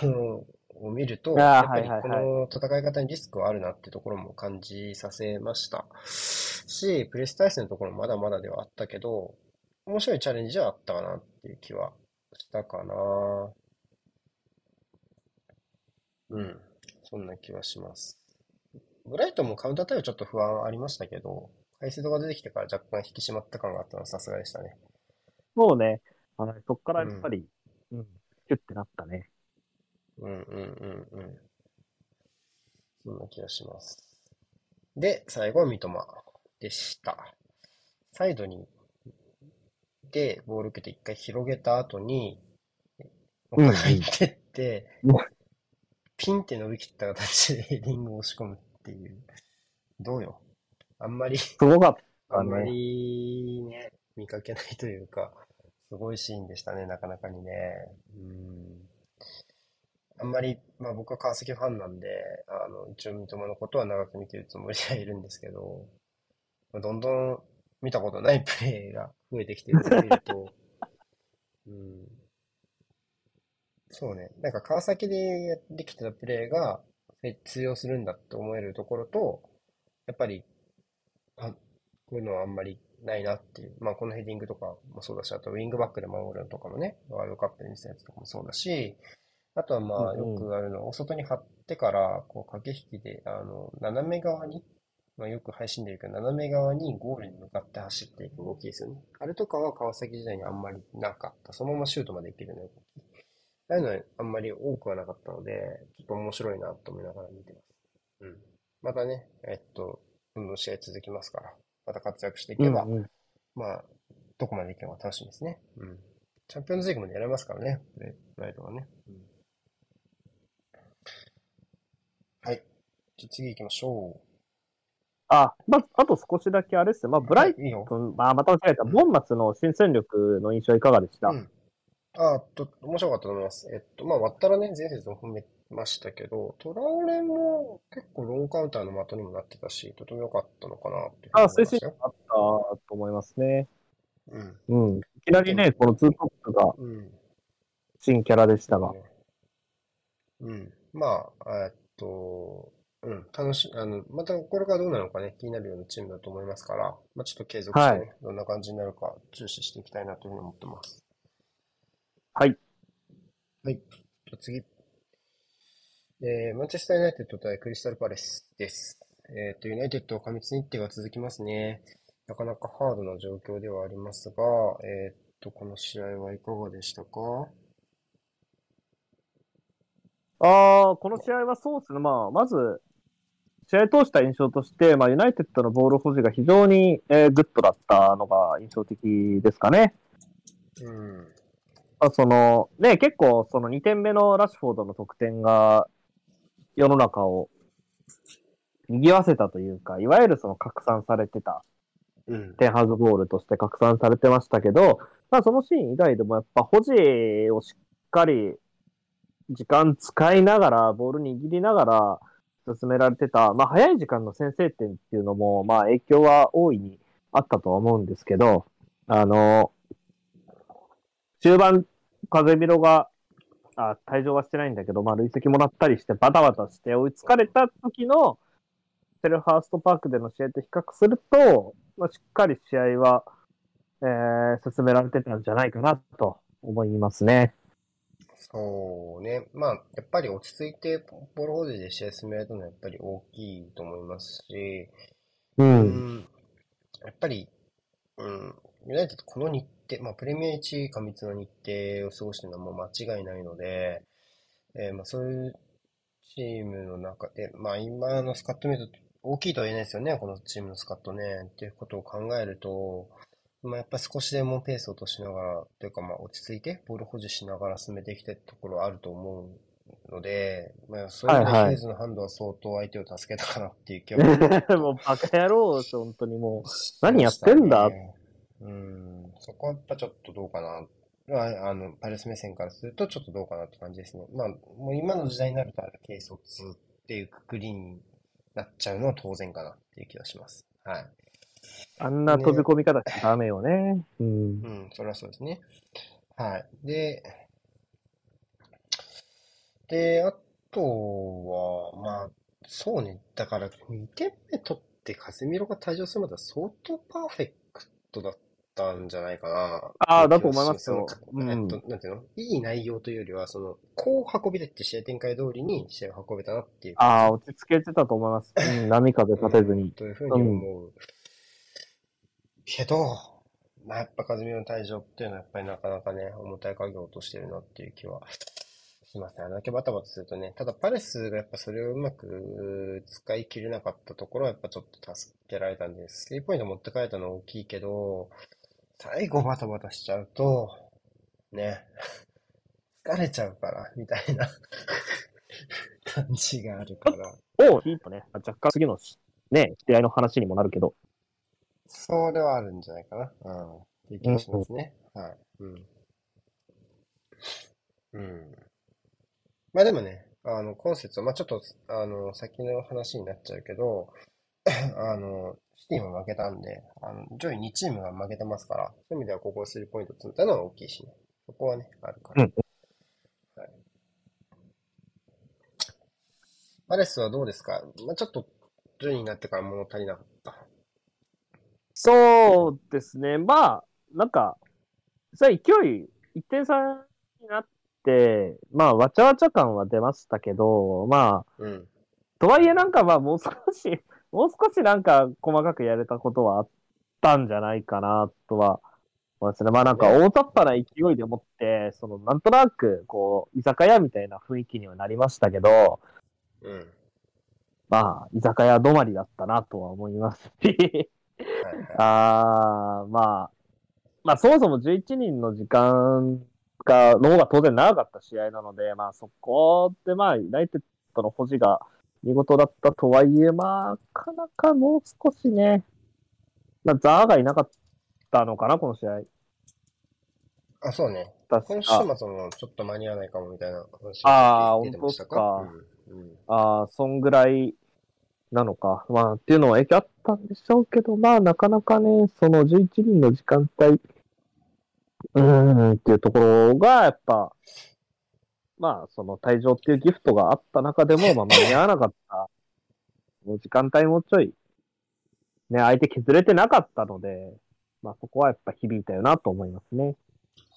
ろを見ると、やっぱりこの戦い方にリスクはあるなってところも感じさせました。し、プレス体制のところもまだまだではあったけど、面白いチャレンジはあったかなっていう気はしたかな。うん。そんな気はします。ブライトンもカウンター対応ちょっと不安ありましたけど、回数が出てきてから若干引き締まった感があったのはさすがでしたね。もうね、あのそっからやっぱり、うん、キュッてなったね。うんうんうんうん。そんな気がします。で、最後は三笘でした。サイドに、で、ボール受けて一回広げた後に、うんうん入ってってうん、ピンって伸びきった形でヘディングを押し込むっていう。どうよ。あんまり、すごかったあんまね。りね、見かけないというか、すごいシーンでしたね、なかなかにね。うん。あんまり、まあ僕は川崎ファンなんで、あの、一応三笘のことは長く見てるつもりではいるんですけど、まあどんどん見たことないプレーが増えてきてるのを見ると、(laughs) うん。そうね、なんか川崎でやってきたプレーがえ通用するんだって思えるところと、やっぱり、あ、こういうのはあんまりないなっていう。まあこのヘディングとかもそうだし、あとウィングバックで守るのとかもね、ワールドカップで見せたやつとかもそうだし、あとはまあよくあるのは、お外に張ってから、こう駆け引きで、あの、斜め側に、まあよく配信で言うけど、斜め側にゴールに向かって走っていく動きですよね。あれとかは川崎時代にあんまりなかった。そのままシュートまでいけるような動き。ああいうのはあんまり多くはなかったので、ちょっと面白いなと思いながら見てます。うん。またね、えっと、どんどん試合続きますから、また活躍していけば、うんうんまあ、どこまでいけば楽しみですね。うん。チャンピオンズリーグまでやれますからね、ブレブライトはね。うん、はい。じゃあ次行きましょあ、まあ、あと少しだけあれですね。まあ、う。ブライはいいいまあ、また間違えた。ボンマスの新戦力の印象いかがでした、うん。あーと、面白かったと思います。えっと、まあ、割ったらね、前節も褒めましたけど、トラオレも結構ロングカウンターの的にもなってたし、とても良かったのかなってあ、推進。あっと思いますね。うん。うん。いきなりね、このツートップがうん。新キャラでしたが。うん。まあ、えっと、うん、楽しい、あの、またこれがどうなのかね、気になるようなチームだと思いますから、まあちょっと継続してね、はどんな感じになるか注視していきたいなというふうに思ってます。はい。はい。じゃあ次。えー、マンチェスター・ユナイテッド対クリスタル・パレスです。えっと、ユナイテッド過密日程が続きますね。なかなかハードな状況ではありますが、えっと、この試合はいかがでしたか？ああ、この試合はそうですね。まあ、まず、試合通した印象として、まあ、ユナイテッドのボール保持が非常に、えーグッドだったのが印象的ですかね。うん。まあ、その、ね、結構、その2点目のラッシュフォードの得点が、世の中を賑わせたというか、いわゆるその拡散されてた、うん。テンハグボールとして拡散されてましたけど、まあ、そのシーン以外でもやっぱ保持をしっかり時間使いながら、ボール握りながら進められてた、まあ、早い時間の先制点っていうのも、まあ、影響は大いにあったとは思うんですけど、あの、中盤、風見ろが、あ、退場はしてないんだけど、まあ、累積もらったりして、バタバタして追いつかれた時の、セルファーストパークでの試合と比較すると、まあ、しっかり試合は、えー進められてたんじゃないかなと思いますね。そうね。まあ、やっぱり落ち着いてボール保持で試合進められたのはやっぱり大きいと思いますし、う。うんん、やっぱり、うん、ユナイテッドこの日程、まあ、プレミア1過密の日程を過ごしてるのはもう間違いないので、えーまあ、そういうチームの中で、まあ、今のスカット見ると大きいとは言えないですよね、このチームのスカットね。っていうことを考えると、まあ、やっぱり少しでもペースを落としながら、というかまあ落ち着いてボール保持しながら進めていきたいところはあると思うので、まあ、そういう意味でーズのハンドは相当相手を助けたかなっていう気は (laughs) もうバカ野郎です、本当にもう。し何やってんだうん、そこはやっぱちょっとどうかな。まあ、あの、パレス目線からするとちょっとどうかなって感じですね。まあ、もう今の時代になると、軽率っていうくくりになっちゃうのは当然かなっていう気がします。はい。あんな飛び込み方しちゃダメよね。うんう。ん、それはそうですね。はい。で、で、あとは、まあ、そうね。だから、2点目取ってカゼミロが退場するまでは相当パーフェクトだったんじゃないかな。ああだと思いますよえっと、なんていうの？いい内容というよりは、その、こう運びでって試合展開通りに試合を運べたなっていう。ああ、落ち着けてたと思います。うん、波風立てずに。というふうに思う。けど、まあ、やっぱ風見の退場っていうのはやっぱりなかなかね、重たい家業としてるなっていう気はしますね。あれだけバタバタするとね、ただパレスがやっぱそれをうまく使い切れなかったところはやっぱちょっと助けられたんです。スリーポイント持って帰ったのは大きいけど、最後バタバタしちゃうと、ね、疲れちゃうから、みたいな (laughs) 感じがあるから。おヒートね。若干次のね、試合の話にもなるけど。それはあるんじゃないかな。うん。っていう気がしますね。はい。うん。うん。まあでもね、あの、今節は、まあちょっと、あの、先の話になっちゃうけど、(coughs) あの、シティも負けたんで、あの、上位2チームが負けてますから、そういう意味ではここスリーポイント積んだのは大きいしね。そこはね、あるから。うんはい。パレスはどうですか？まあちょっと、順位になってから物足りなかった。そうですね。まあ、なんか、さ勢い、1点差になって、まあ、わちゃわちゃ感は出ましたけど、まあ、うん。とはいえなんかまあ、もう少し、(laughs) もう少しなんか細かくやれたことはあったんじゃないかなとは思いますね。まあなんか大雑把な勢いでもって、そのなんとなく、こう、居酒屋みたいな雰囲気にはなりましたけど、うん。まあ、居酒屋止まりだったなとは思いますし、あー、まあ、まあそもそも11人の時間が、の方が当然長かった試合なので、まあそこでまあ、ユナイテッドの保持が見事だったとはいえ、まあ、なかなかもう少しね、まあ、ザーがいなかったのかな、この試合。あ、そうね。確今週か。末もちょっと間に合わないかもみたいな話あーが出てましたか？うん。うん。ああ、そんぐらい、なのか、まあ、っていうのは影響あったんでしょうけど、まあ、なかなかね、その11人の時間帯、うーん、っていうところが、やっぱ、まあ、その退場っていうギフトがあった中でも、(laughs) まあ、間に合わなかった、その時間帯もちょい、ね、相手削れてなかったので、まあ、そこはやっぱ響いたよなと思いますね。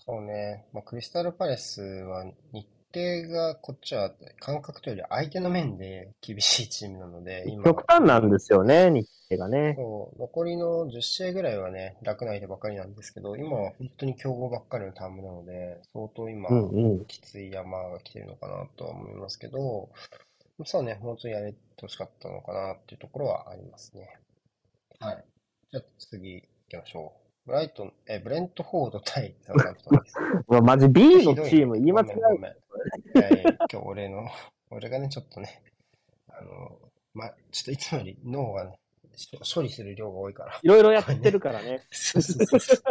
そうね。まあ、クリスタルパレスは日程がこっちは感覚というより相手の面で厳しいチームなので、今極端なんですよね、日程がね。そう、残りの10試合ぐらいはね、楽な相手ばっかりなんですけど、今は本当に強豪ばっかりのタームなので、相当今、うんうん。きつい山が来てるのかなとは思いますけど、そうね、もうちょいやれてほしかったのかなっていうところはありますね。はい。じゃあ次行きましょう。ブライトン、え、ブレントフォード対サウサンプトンです。まあ、マジ B のチーム言い間違いやいや今日俺の、俺がね、ちょっとね、あの、ま、ちょっといつもより脳がね、し処理する量が多いから。いろいろやってるからね。そうそうそうそう。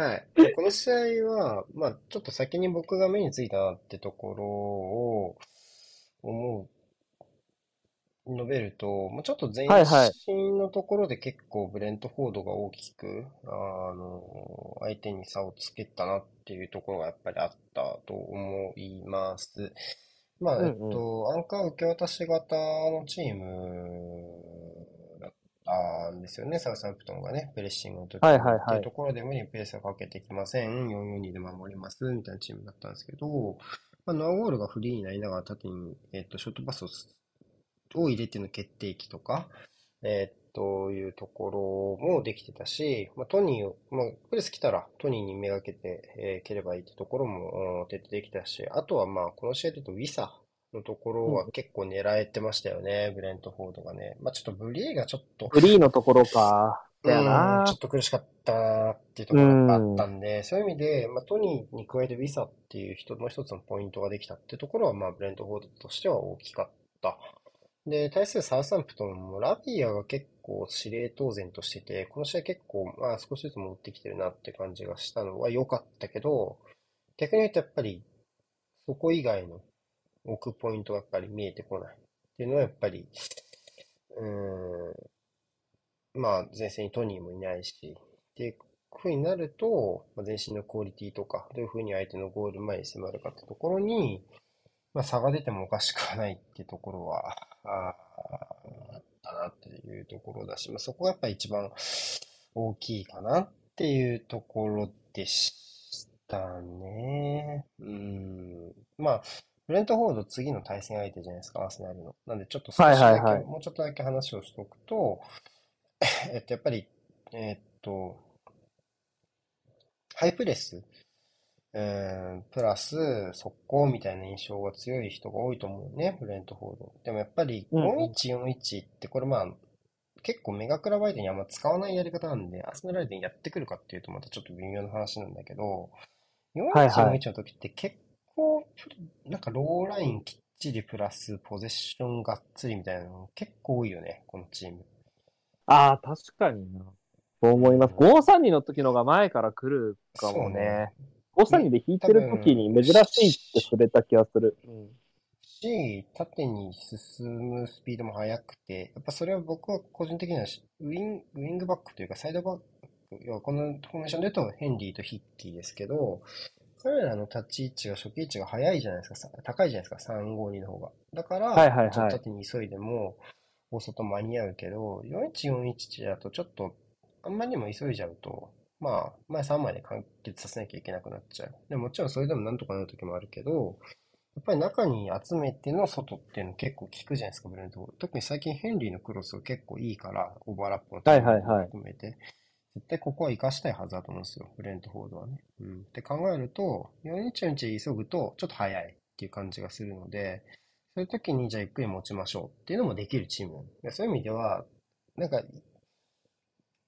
はい。でこの試合は、まあ、ちょっと先に僕が目についたなってところを思う、述べると、まあ、ちょっと前進のところで結構ブレントフォードが大きく、あの、相手に差をつけたなっていうところがやっぱりあったと思います。まあ、えっと、アンカー受け渡し型のチームだったんですよね、サウサンプトンがね、プレッシングの時っていうところで無理にペースをかけてきません、442で守ります、みたいなチームだったんですけど、まあ、ノアゴールがフリーになりながら縦に、えっと、ショートパスをすを入れての決定機とか、えっと、いうところもできてたし、まあ、トニーを、まあ、プレス来たらトニーにめがけて、えー蹴ればいいってところも、うん徹底できたし、あとはまあ、この試合で言うとウィサのところは結構狙えてましたよね、ブレントフォードがね。まあ、ちょっとブリエがちょっと、フリーのところか。だようんなちょっと苦しかったなっていうところがあったんで、そういう意味で、まあ、トニーに加えてウィサっていう人の一つのポイントができたっていうところは、まあ、ブレントフォードとしては大きかった。で、対するサウサンプトンもラビアが結構司令当然としてて、この試合結構、まあ、少しずつ戻ってきてるなって感じがしたのは良かったけど、逆に言うとやっぱり、そこ以外の置くポイントがやっぱり見えてこないっていうのはやっぱり、うーん、まあ、前線にトニーもいないし、っていう風になると、まあ、前進のクオリティとか、どういう風に相手のゴール前に迫るかってところに、まあ、差が出てもおかしくはないってところは、あーあったなっていうところだし、まあ、そこがやっぱ一番大きいかなっていうところでしたね。うん。まあ、ブレントフォード次の対戦相手じゃないですか、アーセナルの。なんでちょっと少しだけ、はいはいはいもうちょっとだけ話をしておくと、えっと、やっぱり、えっと、ハイプレス、うん、プラス速攻みたいな印象が強い人が多いと思うね、ブレントフォード。でもやっぱりうんうん4141ってこれまあ、結構メガクラブ相手にあんま使わないやり方なんで、アーセナル相手にやってくるかっていうとまたちょっと微妙な話なんだけど、はいはい4141の時って結構、なんかローラインきっちりプラスポゼッションがっつりみたいなの結構多いよね、このチーム。ああ、確かにな。そう思います。532の時のが前から来るかもそうねね。532で引いてる時に珍しいって触れた気がする。うんし、縦に進むスピードも速くて、やっぱそれは僕は個人的にはしウィン、ウィングバックというかサイドバック、要はこのフォーメーションで言うとヘンリーとヒッキーですけど、彼らの立ち位置が初期位置が速いじゃないですか、さ高いじゃないですか、352の方が。だから、はいはいはいちょっと縦に急いでも大外間に合うけど、4141だとちょっとあんまりにも急いじゃうと、まあ、前3枚で完結させなきゃいけなくなっちゃう。でもちろんそれでもなんとかなる時もあるけど、やっぱり中に集めての外っていうの結構効くじゃないですか、ブレンド。特に最近ヘンリーのクロスが結構いいから、オーバーラップのはいはいはい含めて。絶対ここは活かしたいはずだと思うんですよ、ブレントフォードはね。うん。って考えると、4-1-4急ぐとちょっと早いっていう感じがするので、そういう時にじゃあゆっくり持ちましょうっていうのもできるチームそういう意味では、なんか、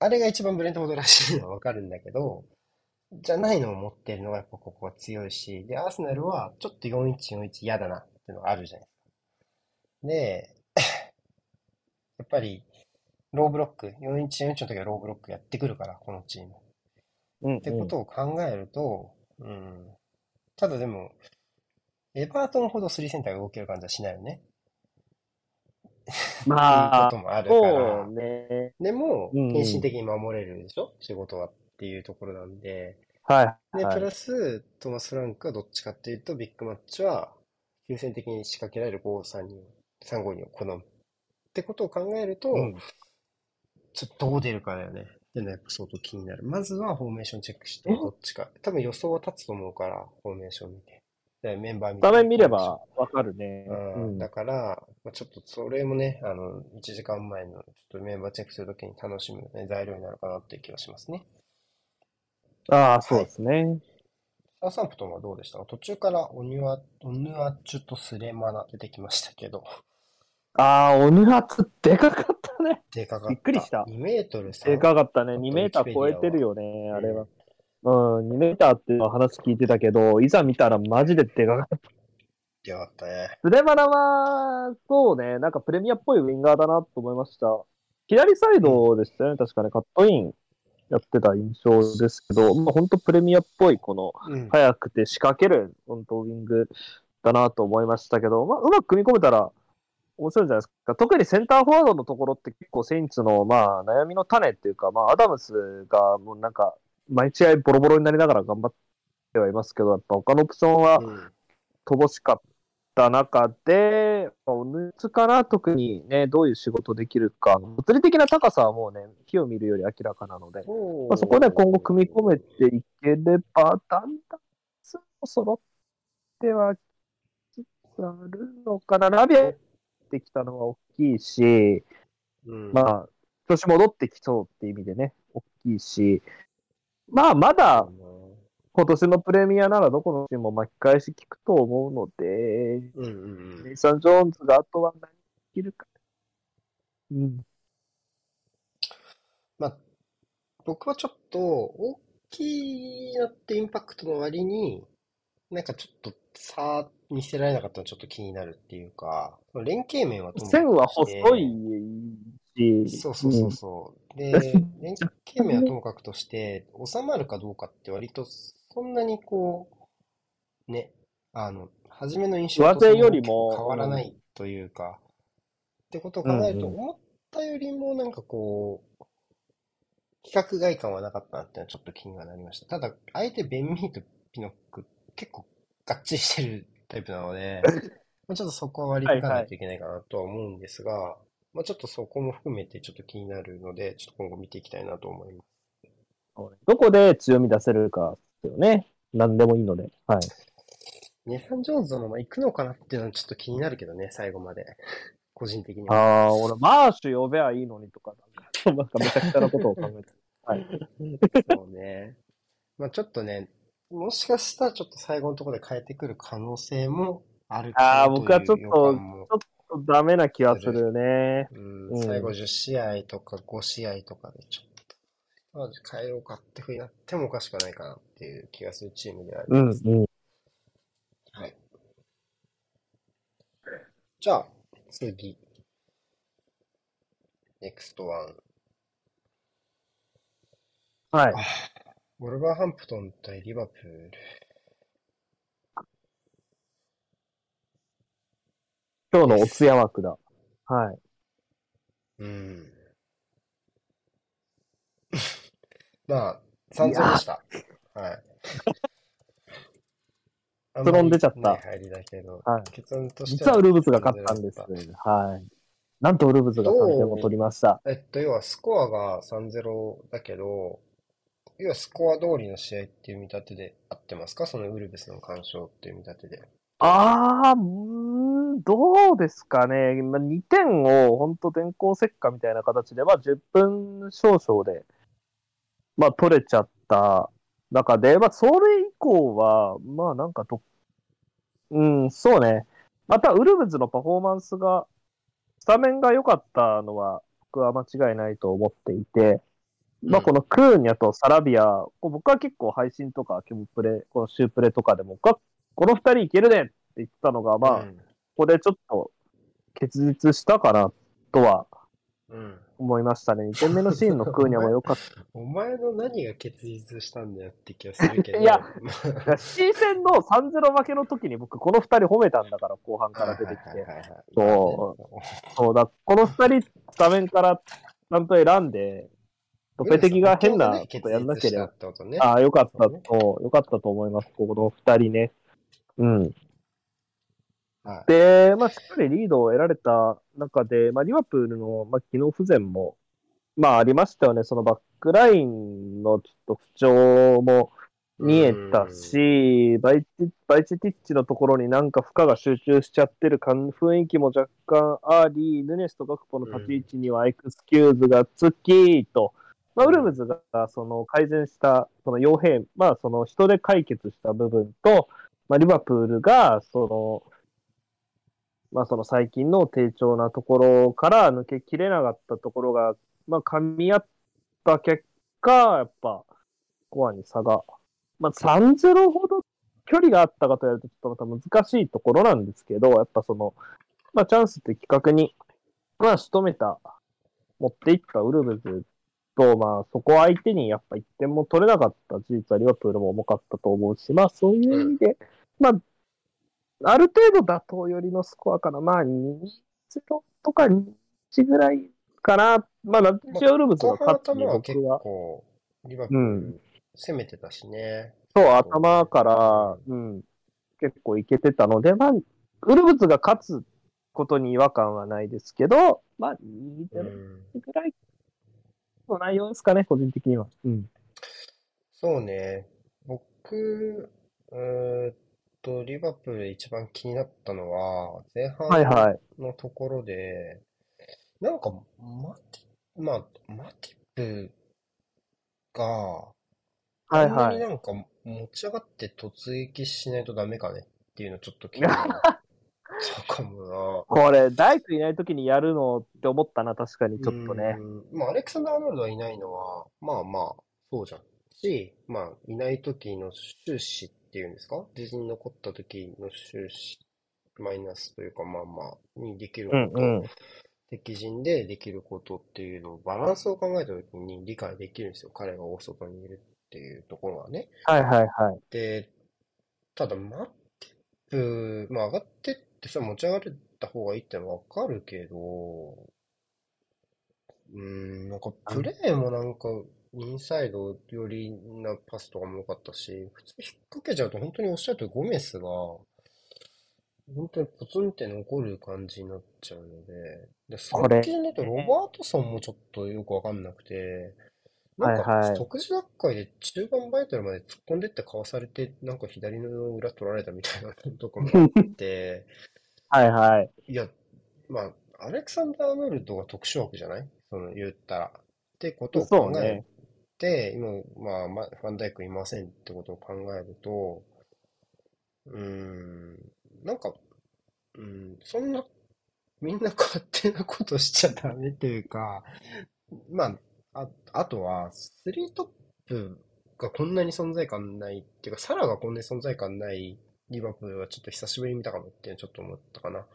あれが一番ブレントフォードらしいのはわかるんだけど、じゃないのを持ってるのがやっぱここは強いし、で、アーセナルはちょっと4141嫌だなっていうのがあるじゃないですか。で、(coughs) やっぱり、ローブロック、4141の時はローブロックやってくるから、このチーム。うん、ってことを考えると、うん。ただでも、エバートンほどスリーセンターが動ける感じはしないよね。(laughs) まあいうこと、もあるからそう。ね。でも、うんうん献身的に守れるでしょ？仕事はっていうところなんで。はい。で、はいプラス、トーマス・フランクはどっちかっていうと、ビッグマッチは、優先的に仕掛けられる5-3人、3-5人を好む。ってことを考えると、うんちょっとどう出るかだよね。っていうのはやっぱ相当気になる。まずはフォーメーションチェックして、どっちか。多分予想は立つと思うから、フォーメーション見て。でメンバー見て。画面見ればわかるね。うんうんだから、まあ、ちょっとそれもね、あの、1時間前のちょっとメンバーチェックするときに楽しむ、ね、材料になるかなっていう気がしますね。ああ、そうですね。サウサンプトンはどうでした？か途中からオニュア、オヌアチュとスレマナ出てきましたけど、ああ、オヌアツでかかったね。でかかった。びっくりした2メートル3。でかかったね。あと2メーター超えてるよね、はあれは。うん、2メーターっていう話聞いてたけど、いざ見たらマジででかかった。でかかったね。スレマナは、そうね、なんかプレミアっぽいウィンガーだなと思いました。左サイドでしたよね、確かね、カットインやってた印象ですけど、まあ、本当プレミアっぽい、この、うん。速くて仕掛ける、本当ウィングだなと思いましたけど、まあ、うまく組み込めたら面白いんじゃないですか。特にセンターフォワードのところって結構セインツの、まあ、悩みの種っていうか、まあ、アダムスがもうなんか、毎試合ボロボロになりながら頑張ってはいますけど、やっぱ他のオプションはうん乏しかった中で、まあおぬつかな、特にね、どういう仕事できるか、物理的な高さはもうね、火を見るより明らかなので、まあ、そこで今後組み込めていければ、だんだん、数も揃ってはきつつあるのかな。ラビアってきたのは大きいし、うん。まあ、調子戻ってきそうっていう意味でね、大きいし、まあ、まだ今年のプレミアならどこのチームも巻き返し効くと思うので、うんうんうん。ネイサン・ジョーンズがあとは何できるか。うん。まあ、僕はちょっと、大きいなってインパクトの割に、なんかちょっと差見せられなかったのちょっと気になるっていうか、連携面はと線は細いし、そうそうそうそう。で、(laughs) 連携面はともかくとして、収まるかどうかって割とそんなにこう、ね、あの、初めの印象とよりも変わらないというか、ってことを考えると、思ったよりもなんかこう、規格外感はなかったなっていうのはちょっと気にはなりました。ただ、相手ベンミーとピノック結構がっちりしてるタイプなので、(laughs) まあちょっとそこは割り引かないといけないかなとは思うんですが、まあちょっとそこも含めてちょっと気になるので、ちょっと今後見ていきたいなと思います。どこで強み出せるかですよね。何でもいいので。はい。ネサン・ジョーンズのまま行くのかなっていうのはちょっと気になるけどね、最後まで。(laughs) 個人的には。ああ、俺、マーシュ呼べばいいのにとか、なんか、なんかめちゃくちゃなことを考えて。(laughs) はい。そうね。まあちょっとね、もしかしたらちょっと最後のところで変えてくる可能性もあるかあーなという僕はちょっと予感もダメな気がするね。うんうん最後10試合とか5試合とかでちょっと、まあ変えようかってふうになってもおかしくないかなっていう気がするチームでありうん、ます。うん。はい。じゃあ、次。NEXT one。はい。ウォルバーハンプトン対リバプール。今日のお通夜枠だ。はい。うん。(laughs) まあ、3戦でした。はい。(laughs) 結論出ちゃった入りだけど、はい結論として実はウルブズが勝ったんです。3-0だっはい。なんとウルブズが3点を取りました。たえっと、要はスコアが3-0だけど、要はスコア通りの試合っていう見立てで合ってますか？そのウルブスの干渉っていう見立てで。あー、うーん、どうですかね。まあ、2点を本当電光石火みたいな形で、まあ、10分少々で、まあ、取れちゃった中で、まあ、それ以降は、まあ、なんかと、うん、そうね。また、ウルブズのパフォーマンスが、スタメンが良かったのは、僕は間違いないと思っていて、まあ、うんこのクーニャとサラビア、こう僕は結構配信とか、ケムプレ、このシュープレとかでも、僕はこの二人いけるねって言ってたのが、まあ、こうんこでちょっと結実したかなとはうん。思いましたね。2点目のシーンのクーニャも良かっ (laughs) お前の何が結実したんだよって気がするけど。いや。C 戦の3-0負けの時に僕、この2人褒めたんだから、後半から出てきて。そうそうだ、この2人、スタメンからちゃんと選んで、トペテキが変なことやんなければ、ねああ、よかったと、よかったと思います、この2人ね。うん。はいで、まあ、しっかりリードを得られた中で、まあ、リバプールの、まあ、機能不全も、まあ、ありましたよね。そのバックラインのちょっと不調も見えたし、バイチバイチェティッチのところになんか負荷が集中しちゃってる感雰囲気も若干あり、ヌネスとガクポの立ち位置にはエクスキューズがつき、と、まあ、ウルブズがその改善した、その用兵、まあ、その人で解決した部分と、まあ、リバプールが、その、まあ、その最近の低調なところから抜けきれなかったところが、まあ、噛み合った結果、やっぱ、コアに差が、まあ、3-0ほど距離があったかと言われると、ちょっとまた難しいところなんですけど、やっぱその、まあ、チャンスって企画に、まあ、仕留めた、持っていったウルブズと、まあ、そこ相手にやっぱ1点も取れなかった事実はリバプールも重かったと思うし、まあ、そういう意味で、まあ、ある程度妥当寄りのスコアかな。まあ、2-0とか2-1ぐらいかな。まあ、ナッチウルブズが勝つに頭は結。構、リバプーうんル攻めてたしね。そう、頭から、うん、結構いけてたので、まあ、ウルブズが勝つことに違和感はないですけど、まあ、2-0うんぐらいの内容ですかね、個人的には。うん。そうね。僕、リバプールで一番気になったのは、前半はいはい。のところで、なんか、マティ、まあ、マティプが、はいはい。になんか持ち上がって突撃しないとダメかねっていうのちょっと気になった (laughs) かもこれ、ダイクいないときにやるのって思ったな、確かに、ちょっとね。うん。まあ、アレクサンダー・アーノルドはいないのは、まあまあ、そうじゃん。し、まあ、いない時の収支っていうんですか？自陣に残った時の収支、マイナスというか、まあまあ、にできること、うんうん。敵陣でできることっていうのを、バランスを考えた時に理解できるんですよ。彼が大外にいるっていうところはね。はいはいはい。で、ただ、マップ、まあ上がってってさ、持ち上がれた方がいいってのはわかるけど、うーん、なんかプレーもなんか、インサイド寄りなパスとかも良かったし、普通引っ掛けちゃうと本当におっしゃるとりゴメスが、本当にポツンって残る感じになっちゃうので、で、そこれの基準だとロバートソンもちょっとよくわかんなくて、なんか、特殊奪回で中盤バイトルまで突っ込んでってかわされて、なんか左の裏取られたみたいなとこもあって、(laughs) はいはい。いや、まあ、アレクサンダー・アーノルドが特殊枠じゃない？その言ったら。ってことを考え今、まあ、まファンダイクいませんってことを考えると、うーん、なんか、うん、そんな、みんな勝手なことしちゃダメというか、まあ、あ、あとは、スリートップがこんなに存在感ないっていうか、サラがこんなに存在感ないリバプールはちょっと久しぶりに見たかもってちょっと思ったかな。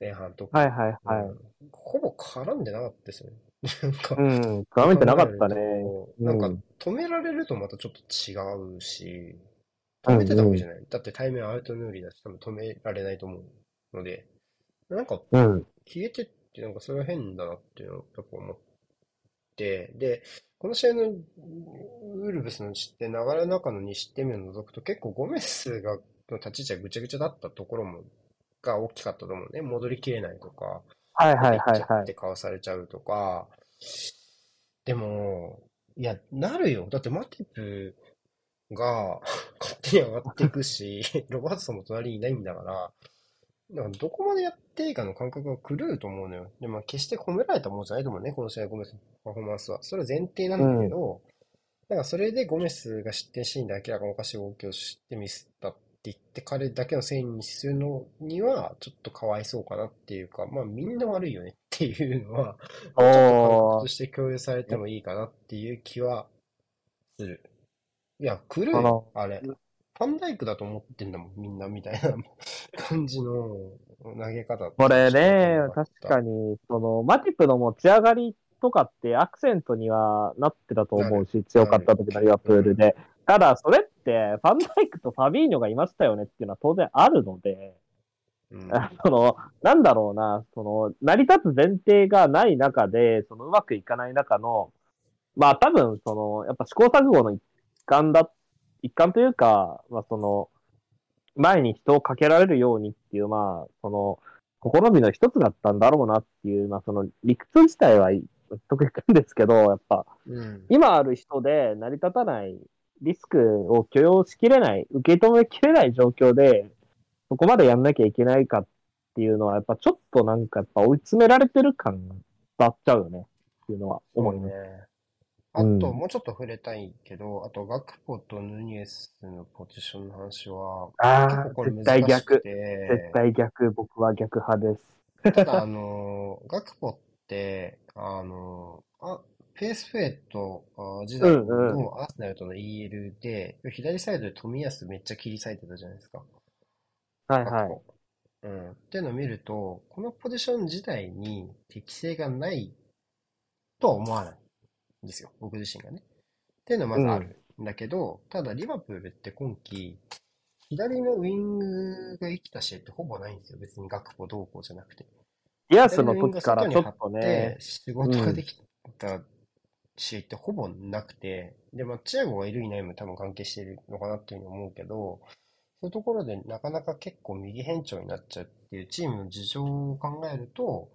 前半とか。はいはいはい。うんほぼ絡んでなかったですよね。なんかう、ん。画面ってなかったね。なんかうん止められるとまたちょっと違うし、止めてたわけじゃない。だって対面アウトヌーリーだし、多分止められないと思うので、なんかうん。消えてってなんかそれは変だなっていうのをやっぱ思って、で、この試合のウルブスの失点、流れの中の2失点目を除くと結構ゴメスがの立ち位置はぐちゃぐちゃだったところも、が大きかったと思うね。戻りきれないとか、はいはいはいはいって。かわされちゃうとか、でも、いや、なるよ。だってマティプが勝手に上がっていくし、(laughs) ロバートソンも隣にいないんだから、だからどこまでやっていいかの感覚が狂うと思うのよ。で、まあ決して褒められたものじゃないと思うね、この試合ゴメスのパフォーマンスは。それは前提なんだけど、だからそれでゴメスが失点シーンで明らかにおかしい動きをしてミスった言って彼だけのせいにするのにはちょっとかわいそうかなっていうか、まあみんな悪いよねっていうのは、ちょっと感覚として共有されてもいいかなっていう気はする。いや、狂うあれ。ファンダイクだと思ってんだもん、みんなみたいな感じの投げ方。これね、確かに。に、その、マティプの持ち上がりっとかってアクセントにはなってたと思うなし、強かった時のリバプールで。ただ、それって、ファンダイクとファビーニョがいましたよねっていうのは当然あるので、うんあその、なんだろうな、その、成り立つ前提がない中で、その、うまくいかない中の、まあ多分、その、やっぱ試行錯誤の一環だ、一環というか、まあその、前に人をかけられるようにっていう、まあ、その、試みの一つだったんだろうなっていう、まあその、理屈自体は納得いくんですけど、やっぱ、うん。今ある人で成り立たない、リスクを許容しきれない、受け止めきれない状況で、そこまでやんなきゃいけないかっていうのは、やっぱちょっとなんかやっぱ追い詰められてる感が伝わっちゃうよねっていうのは思います。ね。あうんと、もうちょっと触れたいけど、あと、ガクポとヌニエスのポジションの話は、ああ絶対逆。て、絶対逆。僕は逆派です。ただ、あの、ガクポって、あの、あ、ペースフェイトあ時代うんうんのアーセナルとの EL で、左サイドで冨安めっちゃ切り裂いてたじゃないですか。はいはい。うん。っていうのを見ると、このポジション自体に適性がないとは思わないんですよ。僕自身がね。っていうのはまずあるんだけど、ただリバプールって今季、左のウィングが生きた試合ってほぼないんですよ。別にガクポどうこうじゃなくて。ディアスの時からちょっとでね、仕事ができた試合ってほぼなくて、で、まあ、チアゴがいるいないも多分関係してるのかなっていうふうに思うけど、そういうところでなかなか結構右変調になっちゃうっていうチームの事情を考えると、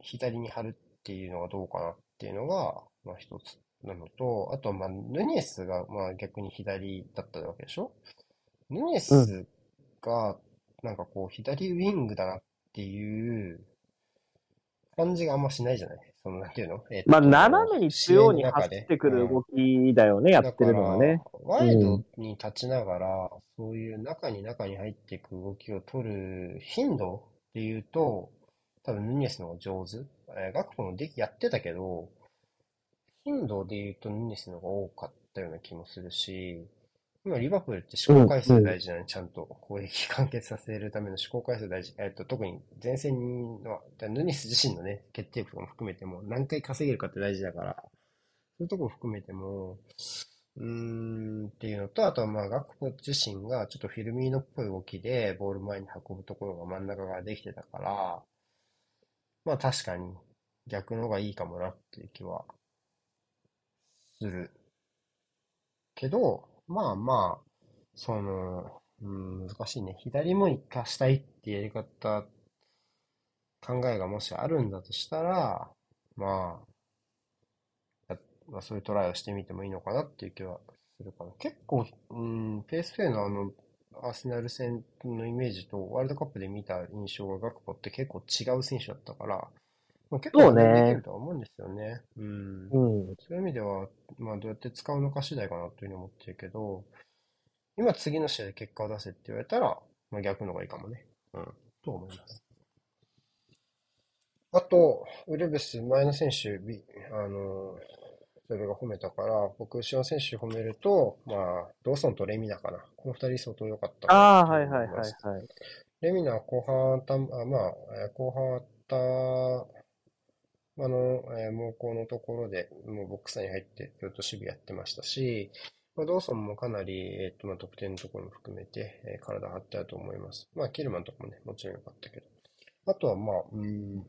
左に張るっていうのがどうかなっていうのが、まあ一つなのと、あとは、まあ、ヌニエスがまあ逆に左だったわけでしょ？ヌニエスが、なんかこう、左ウィングだなっていう感じがあんましないじゃない？その、なんていうの？えまあ斜めに中央に走ってくる動きだよね、やってるのがね。。ワイドに立ちながら、そういう中に中に入っていく動きを取る頻度っていうと、多分ヌニエスの方が上手。えー、ガクポもできやってたけど、頻度で言うとヌニエスの方が多かったような気もするし、今リバプールって試行回数大事なの、ちゃんと攻撃完結させるための試行回数大事。えっと、特に前線の、ヌニエス自身のね、決定力とかも含めても何回稼げるかって大事だから、そういうところ含めても、うーんっていうのと、あとはまあ、ガクポ自身がちょっとフィルミーノっぽい動きでボール前に運ぶところが真ん中ができてたから、まあ確かに逆の方がいいかもなっていう気はする。けど、まあまあ、その、うん、難しいね。左も生かしたいってやり方、考えがもしあるんだとしたら、まあ、やまあ、そういうトライをしてみてもいいのかなっていう気はするかな。結構、うん、ペースフェイのあの、アーセナル戦のイメージと、ワールドカップで見た印象がガクポって結構違う選手だったから、結構ねできるとは思うんですよね。うん。うん。そういう意味では、まあ、どうやって使うのか次第かなというふうに思ってるけど、今次の試合で結果を出せって言われたら、まあ、逆の方がいいかもね。うん。と思います。あと、ウルブス、前の選手、ビあの、それが褒めたから、僕、後ろの選手褒めると、まあ、ドーソンとレミナかな。この二人相当良かったかああ、はいはいはいはい。レミナは後半た、あまあ、えー後半た、あの、えー猛攻のところで、もうボックスに入って、ずっと守備やってましたし、まあ、ドーソンもかなり、えっと、まあ、得点のところも含めて、えー体張ってあると思います。まあ、キルマンとかもね、もちろん良かったけど。あとは、まあ、うん、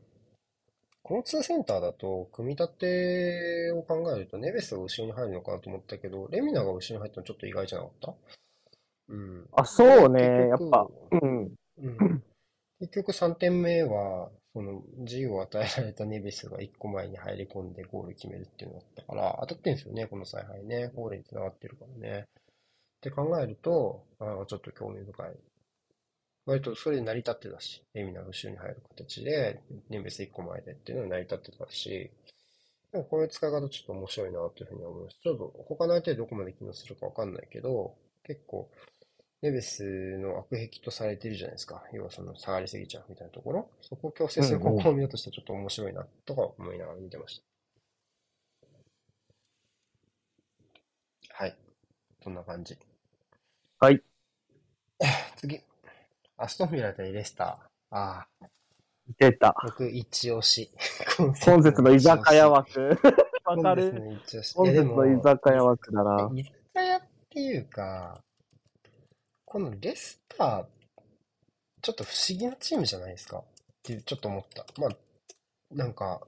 この2センターだと、組み立てを考えると、ネベスが後ろに入るのかなと思ったけど、レミナが後ろに入ったのちょっと意外じゃなかった？うん。あ、そうね。やっぱ、うん。うん結局3点目は、その自由を与えられたネベスが1個前に入り込んでゴール決めるっていうのだったから、当たってんですよね、この采配ね。ゴールに繋がってるからね。って考えると、あちょっと興味深い。割とそれで成り立ってたし、エミナが後ろに入る形で、ネベス1個前でっていうのは成り立ってたし、でもこういう使い方ちょっと面白いなというふうに思います。ちょっと他の相手でどこまで機能するかわかんないけど、結構、ネベスの悪癖とされてるじゃないですか。要はその下がりすぎちゃうみたいなところ。そこを強制する方向を見ようとしてちょっと面白いなとか思いながら見てました。はい。そんな感じ。はい。(sighs) 次。アストンビラ対レスター。ああ。出た。僕、一押し。(laughs) 本日の居酒屋枠。わかるの一押し。本日いやでもの居酒屋枠だな。居酒屋っていうか、このレスター、ちょっと不思議なチームじゃないですか？ってちょっと思った。まあ、なんか、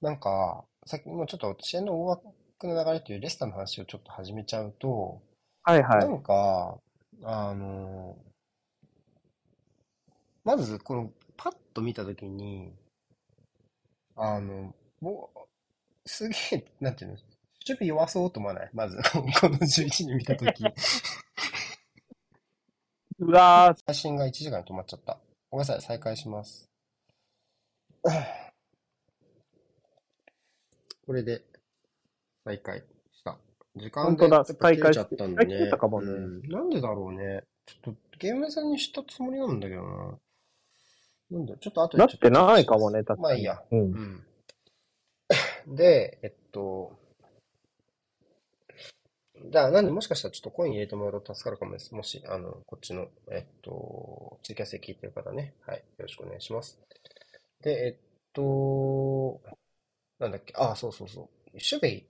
なんか、さっきもうちょっと試合の大枠の流れというレスターの話をちょっと始めちゃうと、はいは。ないんか、あの、まず、この、パッと見たときに、あの、もう、すげえ、なんていうの、守備弱そうと思わない？まず、(laughs) この11人見たとき。うわー配信が1時間で止まっちゃった。ごめんなさい、再開します。(sighs) これで、再開した。時間で本当だやっぱ切れちゃったんで再開してたかもねうん。なんでだろうね。ちょっとゲームさんにしたつもりなんだけどな。なんだ、ちょっと後でなっちょっとてないかもね、確かに。まあいいや。うん。うん。で、えっと、じゃあ、なんでもしかしたらちょっとコイン入れてもらうと助かるかもです。もし、あの、こっちの、えっと、ツイキャスで聞いてる方ね。はい。よろしくお願いします。で、えっと、なんだっけ？ああ、そうそうそう。守備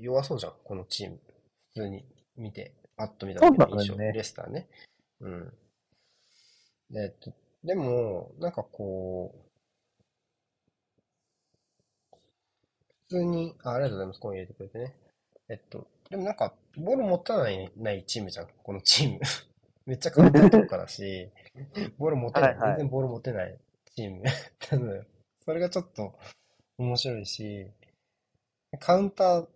弱そうじゃん、このチーム。普通に見て、パッと見た時の印象。そうだねレスターね。うん。でえっと、でも、なんかこう、普通に、あ、ありがとうございます。コイン入れてくれてね。えっと、でもなんか、ボール持たない、ないチームじゃん、このチーム。(laughs) めっちゃ簡単なとこからし、(laughs) ボール持てない、全然ボール持てないチームなのよ。それがちょっと面白いし、カウンター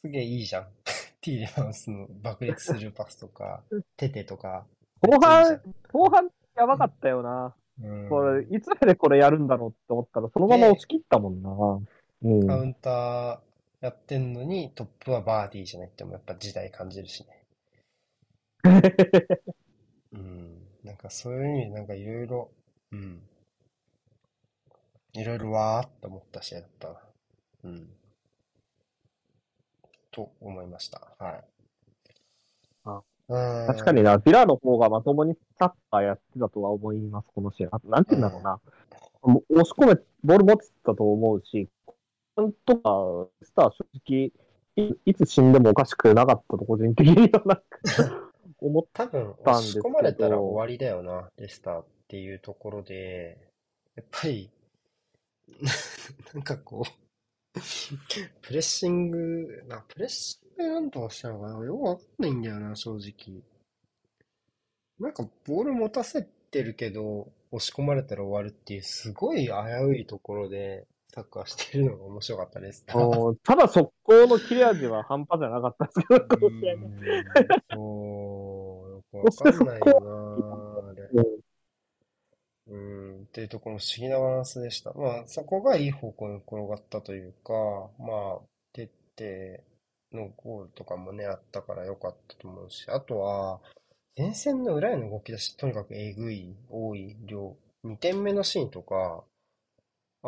すげえいいじゃん。(laughs) ティーレマンスの爆裂するパスとか、テテとか。後半後半やばかったよな。うんこれ、いつまでこれやるんだろうって思ったら、そのまま押し切ったもんな。うん。カウンターやってんのにトップはバーディーじゃないってもやっぱ時代感じるしね。うん。なんかそういう意味でなんかいろいろ、うん。いろいろわーって思った試合だったな。うん。と思いました。はい。あうん。確かにな、ヴィラの方がまともにサッカーやってたとは思います、この試合。あと、なんて言うんだろうな。もう押し込め、ボール持ってたと思うし、本当か、スター正直、いいつ死んでもおかしくなかったと個人的にはなんか思っ、たんですけど押し込まれたら終わりだよな、レスターっていうところで、やっぱり、(laughs) なんかこう、プレッシング、な、プレッシングなんとかしたのかな？よくわかんないんだよな、正直。なんか、ボール持たせてるけど、押し込まれたら終わるっていう、すごい危ういところで、サッカーしてるのが面白かったです。ただ速攻の切れ味は半端じゃなかったですけど、この試合うねーんそう、よくわかんないよな、あれ。うん、っていうところの不思議なバランスでした。まあ、そこがいい方向に転がったというか、まあ、出てのゴールとかもね、あったから良かったと思うし、あとは、前線の裏への動き出し、とにかくえぐい、多い量、2点目のシーンとか、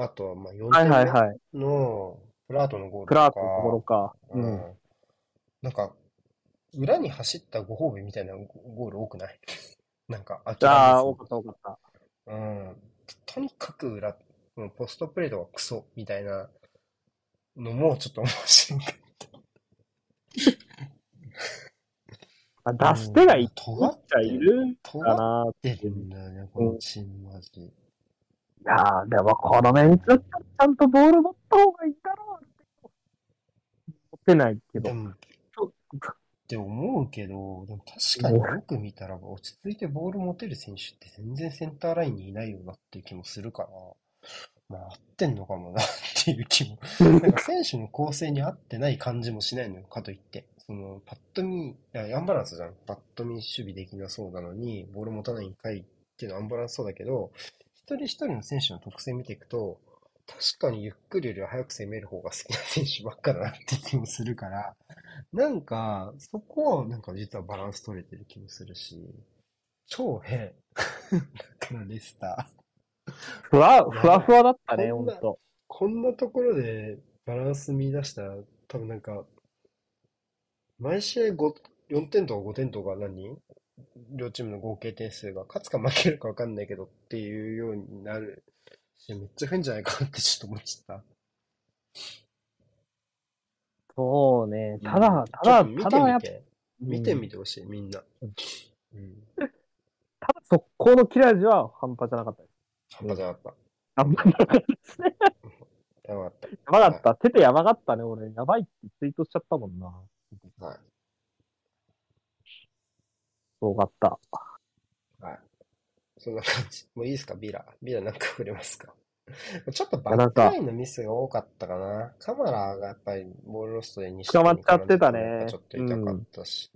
あとは、まあ、4はい点はいはい。目のプラートのゴールプとラートのところか、か。う。うんん。なんか、裏に走ったご褒美みたいなゴール多くない？(laughs) なんか、諦めずああ、多かった多かった。うん。とにかく裏、うんポストプレーとかクソみたいなのもちょっと面白かっ (laughs) あ出し手がいっうん尖ってちゃいるた。か尖っな。てるんだよね、このチームマジ。いやー、でもこのメンツだったらちゃんとボール持った方がいいだろうって。持ってないけど。でも、って思うけど、でも確かによく見たら落ち着いてボール持てる選手って全然センターラインにいないよなっていう気もするから、まあ合ってんのかもなっていう気も (laughs) なんか選手の構成に合ってない感じもしないのよ、かといって。その、パッと見、アンバランスじゃん。パッと見守備できなそうなのに、ボール持たないんかいっていうのはアンバランスそうだけど、一人一人の選手の特性見ていくと、確かにゆっくりよりは早く攻める方が好きな選手ばっかだなって気もするから、なんか、そこはなんか実はバランス取れてる気もするし、超変。だからレスター。ふわ、ふわふわだったね、ほんと。こんなところでバランス見出したら、多分なんか、毎試合5 4点とか5点とか何両チームの合計点数が勝つか負けるか分かんないけどっていうようになるめっちゃ変じゃないかってちょっと思っちゃった。そうね。ただ、うんただ、ちょっと見てただやっみて。見てみてほしい、みんな。うん。ただ速攻の切れ味は半端じゃなかったです。半端じゃなかっ半端じゃなかったですね。(laughs) た。やばかっやばかった。手でやばかったね、俺。やばいってツイートしちゃったもんな。た。はい。すごかった。はい。そんな感じ。もういいですか、ビラ。ビラなんか触れますか？(laughs) ちょっとバックなんかラインのミスが多かったかな。カマラがやっぱりボールロストで西捕まっちゃってたねちょっと痛かったし、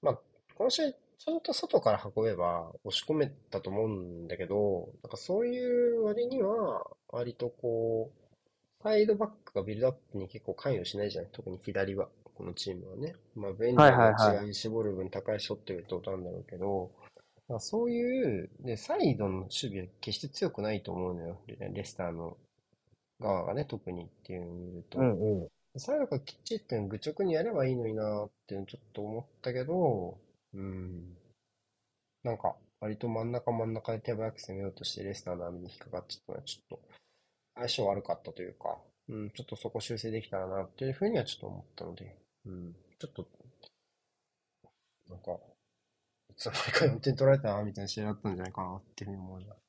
まあ、この試合、ちゃんと外から運べば押し込めたと思うんだけど、なんかそういう割には、割とこう、サイドバックがビルドアップに結構関与しないじゃない？特に左は、このチームはね。まあ、ベンダーが違いに絞る分高いショットがってことなんだろうけど、まあそういう、で、サイドの守備は決して強くないと思うのよ。レレスターの側がね、特にっていうのを見ると。うんうん。サイドがきっちりって愚直にやればいいのになっていうのちょっと思ったけど、うん。なんか、割と真ん中真ん中で手早く攻めようとしてレスターの網に引っかかっちゃったのはちょっと相性悪かったというか、うん、ちょっとそこ修正できたらなっていうふうにはちょっと思ったので、うん、ちょっと、なんか、いつの間にか4点取られたなみたいな試合だったんじゃないかなっていうふうに思います。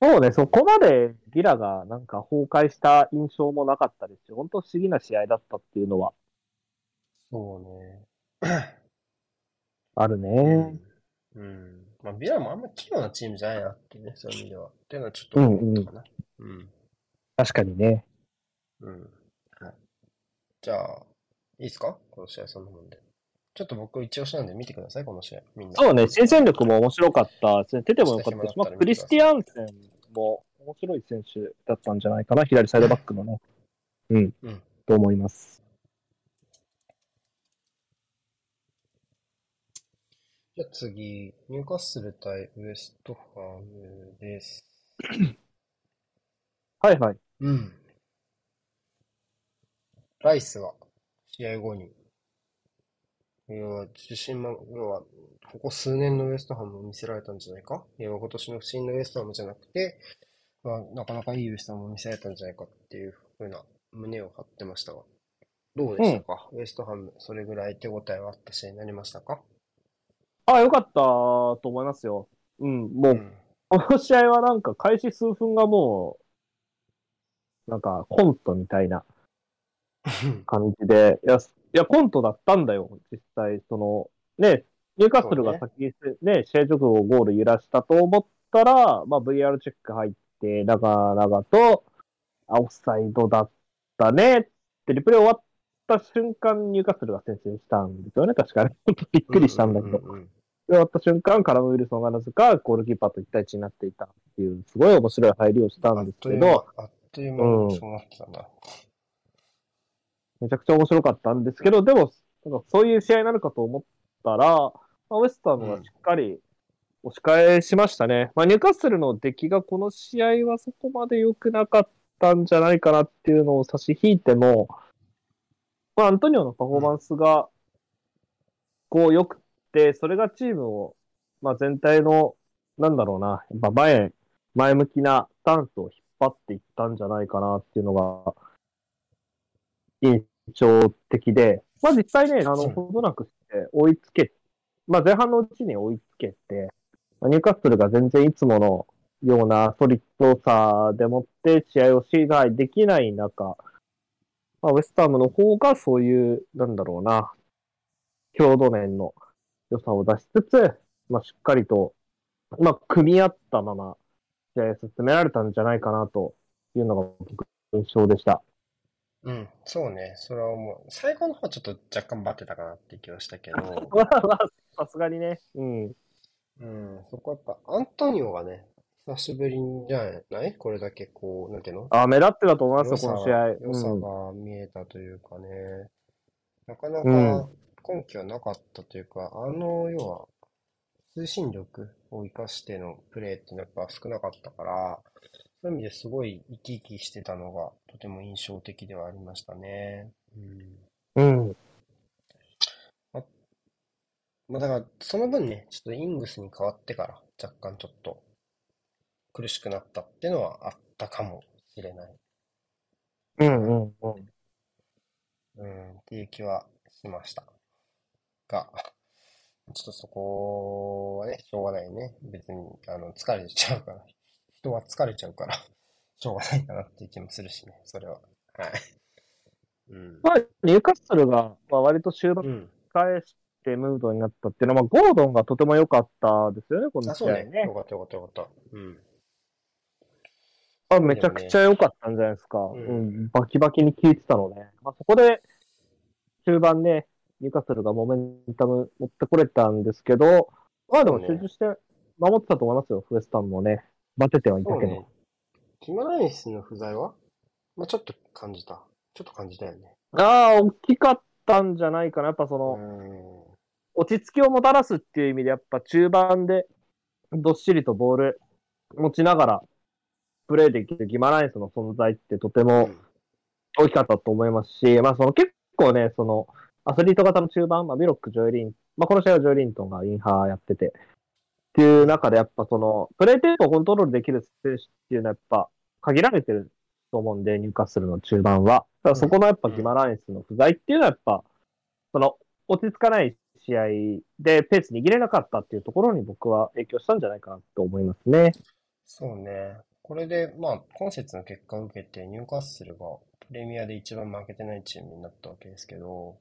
そうね、そこまでギラがなんか崩壊した印象もなかったですし、本当不思議な試合だったっていうのはそうね。(clears throat) あるね。うん。まあ、ビラもあんま器用なチームじゃないなっていうね、そういう意味では。っていうのはちょっと思ったかな。うん。確かにね。うん。はい。じゃあ、いいですか？この試合そんなもんで。ちょっと僕一押しなんで見てください、この試合。みんな。そうね、新戦力も面白かったですね。出てもよかったし、まあ、クリスティアンセンも面白い選手だったんじゃないかな、左サイドバックのね。うん、うんと思います。じゃあ次、ニューカッスル対ウエストハムです。(coughs) はいはい。うん。ライスが試合後に、要は自信満、要は、ここ数年のウエストハムを見せられたんじゃないか？要は今年の不振のウエストハムじゃなくて、まあ、なかなかいいウエストハムを見せられたんじゃないかっていうふうな胸を張ってましたが、どうでしたか、ウエストハム、それぐらい手応えはあった試合になりましたか？あ、よかったと思いますよ。うん、もう、ん。この試合はなんか開始数分がもう、なんかコントみたいな (laughs) 感じで、いや、いやコントだったんだよ、実際。その、ね、ニューカッスルが先にね、試合直後ゴール揺らしたと思ったら、まあ VR チェック入って、長々と、あ、オフサイドだったねって、リプレイ終わった瞬間、ニューカッスルが先制したんですよね、確かね。(laughs) びっくりしたんだけど。うううんうん終わった瞬間、カラム・ウィルソンがなぜかゴールキーパーと1対1になっていたっていう、すごい面白い入りをしたんですけど、あっという間にそうなってたんだ。めちゃくちゃ面白かったんですけど、でも、なんかそういう試合になるかと思ったら、まあウエスタムがしっかり押し返しましたね。まあ、ニューカッスルの出来がこの試合はそこまで良くなかったんじゃないかなっていうのを差し引いても、まあ、アントニオのパフォーマンスが、こう良くって、それがチームを、まあ、全体の、なんだろうな、やっぱ前、前向きなスタンスを引っ張っていったんじゃないかなっていうのが、印象的で、まあ実際ね、あの、うんほどなくして追いつけ、まあ前半のうちに追いつけて、まあニューカッスルが全然いつものようなソリッドさでもって試合を支配できない中、まあ、ウエスタームの方がそういう、なんだろうな、強度面の良さを出しつつ、まあしっかりと、まあ組み合ったまま試合を進められたんじゃないかなというのが僕の印象でした。うん、そうね、それは思う。最後の方はちょっと若干バテたかなって気はしたけど、(laughs) まあまあ、さすがにね。うん。うん、そこはやっぱアントニオがね、久しぶりじゃない？これだけこう、なんていうの？あ、目立ってたと思いますよ、この試合。良さうん。が見えたというかね、なかなうか根拠はなかったというか、あの、要は、推進力を生かしてのプレーっていうのはやっぱ少なかったから、そういう意味ですごい生き生きしてたのがとても印象的ではありましたね。うん。うん。まあだから、その分ね、ちょっとイングスに変わってから、若干ちょっと、苦しくなったっていうのはあったかもしれない。うんうんうん。うん、っていう気はしました。が、ちょっとそこはね、しょうがないね。別に、あの、疲れちゃうから。人は疲れちゃうから、(laughs) しょうがないかなっていう気もするしね、それは。はい。うん。まあ、ニューカッスルが、まあ、割と終盤うん。返してムードになったっていうのは、まあ、ゴードンがとても良かったですよね、このあ、そうね。試合ねよ。かったよかったよかった。うん。まあ、めちゃくちゃ良かったんじゃないですか。んうん、バキバキに効いてたのね。まあ、そこで、終盤ね、ニューカッスルがモメンタム持ってこれたんですけど、まあでも集中して守ってたと思いますよ、ウエスタンもね。バテてはいたけど。ね。キマライスの不在は？まあちょっと感じた。ちょっと感じたよね。ああ、大きかったんじゃないかな。やっぱその、うん。落ち着きをもたらすっていう意味で、やっぱ中盤でどっしりとボール持ちながらプレーできるギマランイスの存在ってとても大きかったと思いますし、まあその結構ね、そのアスリート型の中盤、まあビロック、ジョイリン、まあこの試合はジョイリントンがインハーやってて、っていう中でやっぱそのプレーテンポをコントロールできる選手っていうのはやっぱ限られてると思うんで、入荷するの中盤は。だからそこのやっぱギマランイスの不在っていうのはやっぱ、その落ち着かない試合でペース握れなかったっていうところに僕は影響したんじゃないかなと思いますね。そうね。これで、まあ、今節の結果を受けて、ニューカッスルがプレミアで一番負けてないチームになったわけですけど、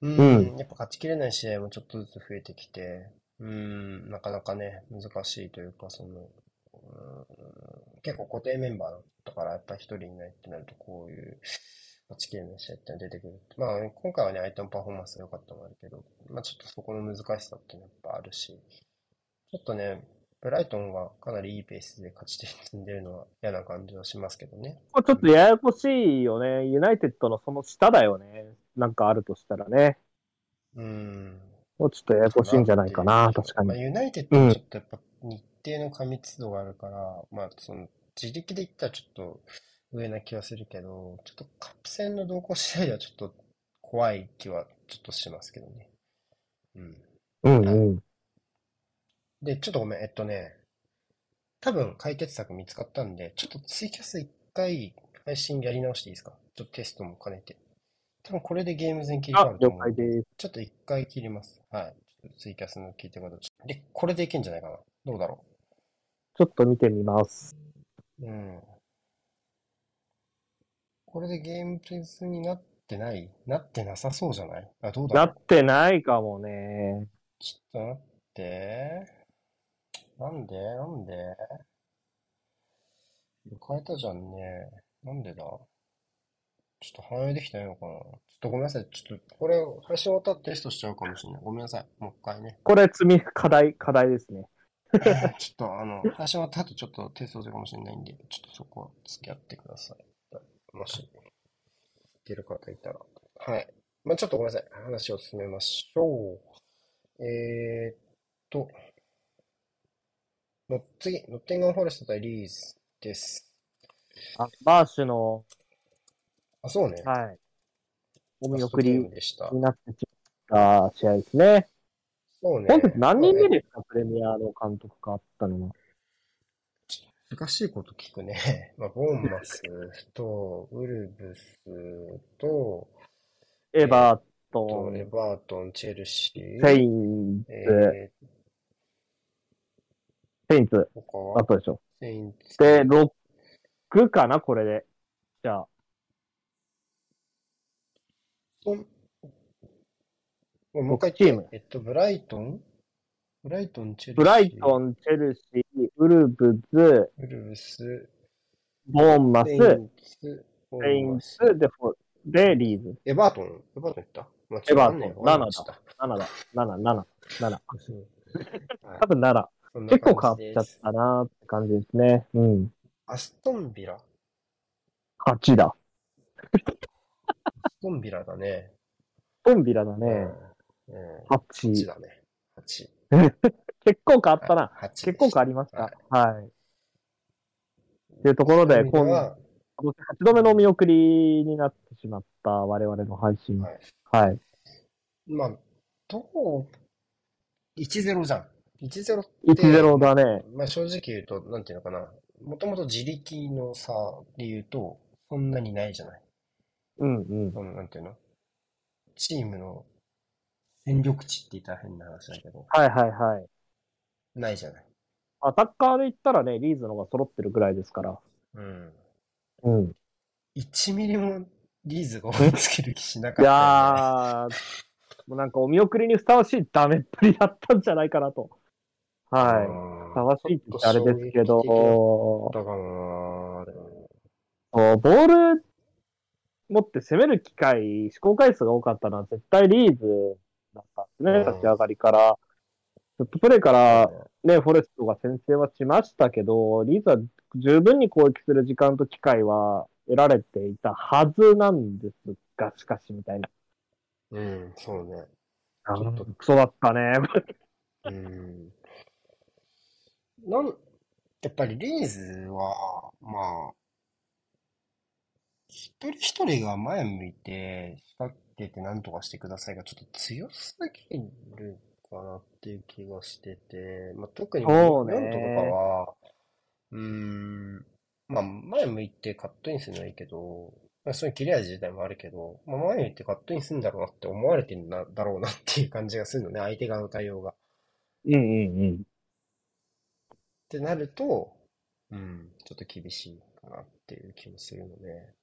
ううんん、やっぱ勝ちきれない試合もちょっとずつ増えてきて、うん、なかなかね、難しいというか、その、うん、結構固定メンバーだったから、やっぱ一人いないってなると、こういう勝ちきれない試合って出てくる。まあ、今回はね、相手のパフォーマンスが良かったのもあるけど、まあ、ちょっとそこの難しさってやっぱあるし、ちょっとね、ブライトンがかなりいいペースで勝ち点積んでるのは嫌な感じはしますけどね。これちょっとややこしいよね。ユナイテッドのその下だよね。なんかあるとしたらね。うん。もうちょっとややこしいんじゃないかな、確かまあ、に。ユナイテッドはちょっとやっぱ日程の過密度があるから、まあその自力で言ったらちょっと上な気はするけど、ちょっとカップ戦の動向次第ではちょっと怖い気はちょっとしますけどね。うん。うんうん。で、ちょっとごめん、えっとね、多分解決策見つかったんで、ちょっとツイキャス一回配信やり直していいですか？ちょっとテストも兼ねて。多分これでゲーム全切り替わると思うんで、解です。ちょっと一回切ります。はい。ツイキャスの聞いてる方、ちょっとで、これでいけんじゃないかな。どうだろちょっと見てみます。う。うん。これでゲームプレスになってない？なってなさそうじゃない？あ、どうだろうなってないかもね。ちょっと待って。なんで？なんで？変えたじゃんね。なんでだ？ちょっと反映できてないのかなちょっとごめんなさい。ちょっと、これ、配信終わったらテストしちゃうかもしれない。ごめんなさい。もう一回ね。これ積み、課題、課題ですね。(laughs) ちょっと、あの、配信終わった後ちょっとテストするかもしれないんで、ちょっとそこは付き合ってください。もし、いける方いたら。はい。まあちょっとごめんなさい。話を進めましょう。えーっと、の次、ノッテンガンフォレスト対リーズです。あ、バーシュの、あ、そうね。はい。お見送り。になってしまった試合ですね。そうね。本節何人目ですか、プレミアの監督変わったのは。難しいこと聞くね。(laughs) まあ、ボーンマスと、ウルブスと、エバーとトエン、バートン、チェルシー、セインツ、えー、セインツ、あとでしょ。セインツ。で、6かな、これで。じゃあ、ともう一回チーム。えっと、ブライトン？ブライトン、チェルシー？ブライトン、チェルシー、ウルブズ、ウルブス、ボーンマス、セイセンスツ、で、フォで、リーズ。エバートン？エバートン言った？まあエバートンちょっとわかんない7だ。7だ。7、7、7。はい多分7。そんな結構変わっちゃったなって感じですね。うん。アストンビラ？ア8だ。ストンビラだね。トンビラだうね。ん。うん。8 8。だね。8。(laughs) 結構変わったな。8結構変わりました。はいはい。うところで、今は、8度目のお見送りになってしまった我々の配信。はいはい。まあ、どう、1-0じゃん。1-0って、1-0だね。まあ正直言うと、なんていうのかな。もともと自力の差で言うと、そんなにないじゃない。うんうん。その、なんていうの？チームの戦力値って言ったら変な話だけど、はいはいはい。ないじゃない。アタッカーで言ったらね、リーズの方が揃ってるぐらいですから。うん。うん。1ミリもリーズが追いつける気しなかいったよね。やー、もうなんかお見送りにふさわしいダメっぷりだったんじゃないかなと。はい。うんふさわしいってあれですけど、そうボール持って攻める機会、試行回数が多かったのは絶対リーズだったんですね、うん立ち上がりから。セットプレーからね、フォレストが先制はしましたけど、リーズは十分に攻撃する時間と機会は得られていたはずなんですが、しかしみたいな。うん、そうね。あちょっとクソだったね。うん。なん、やっぱりリーズは、まあ、一人一人が前向いて、仕掛けて何とかしてくださいがちょっと強すぎるかなっていう気がしてて、まあ、特にそうねモントとかは、うーん、まあ、前向いてカットインするのはいいけど、まあ、そういう切れ味自体もあるけど、まあ、前向いてカットインするんだろうなって思われてるんだだろうなっていう感じがするのね、相手側の対応が。うんうんうん。ってなると、うん、ちょっと厳しいかなっていう気もするので、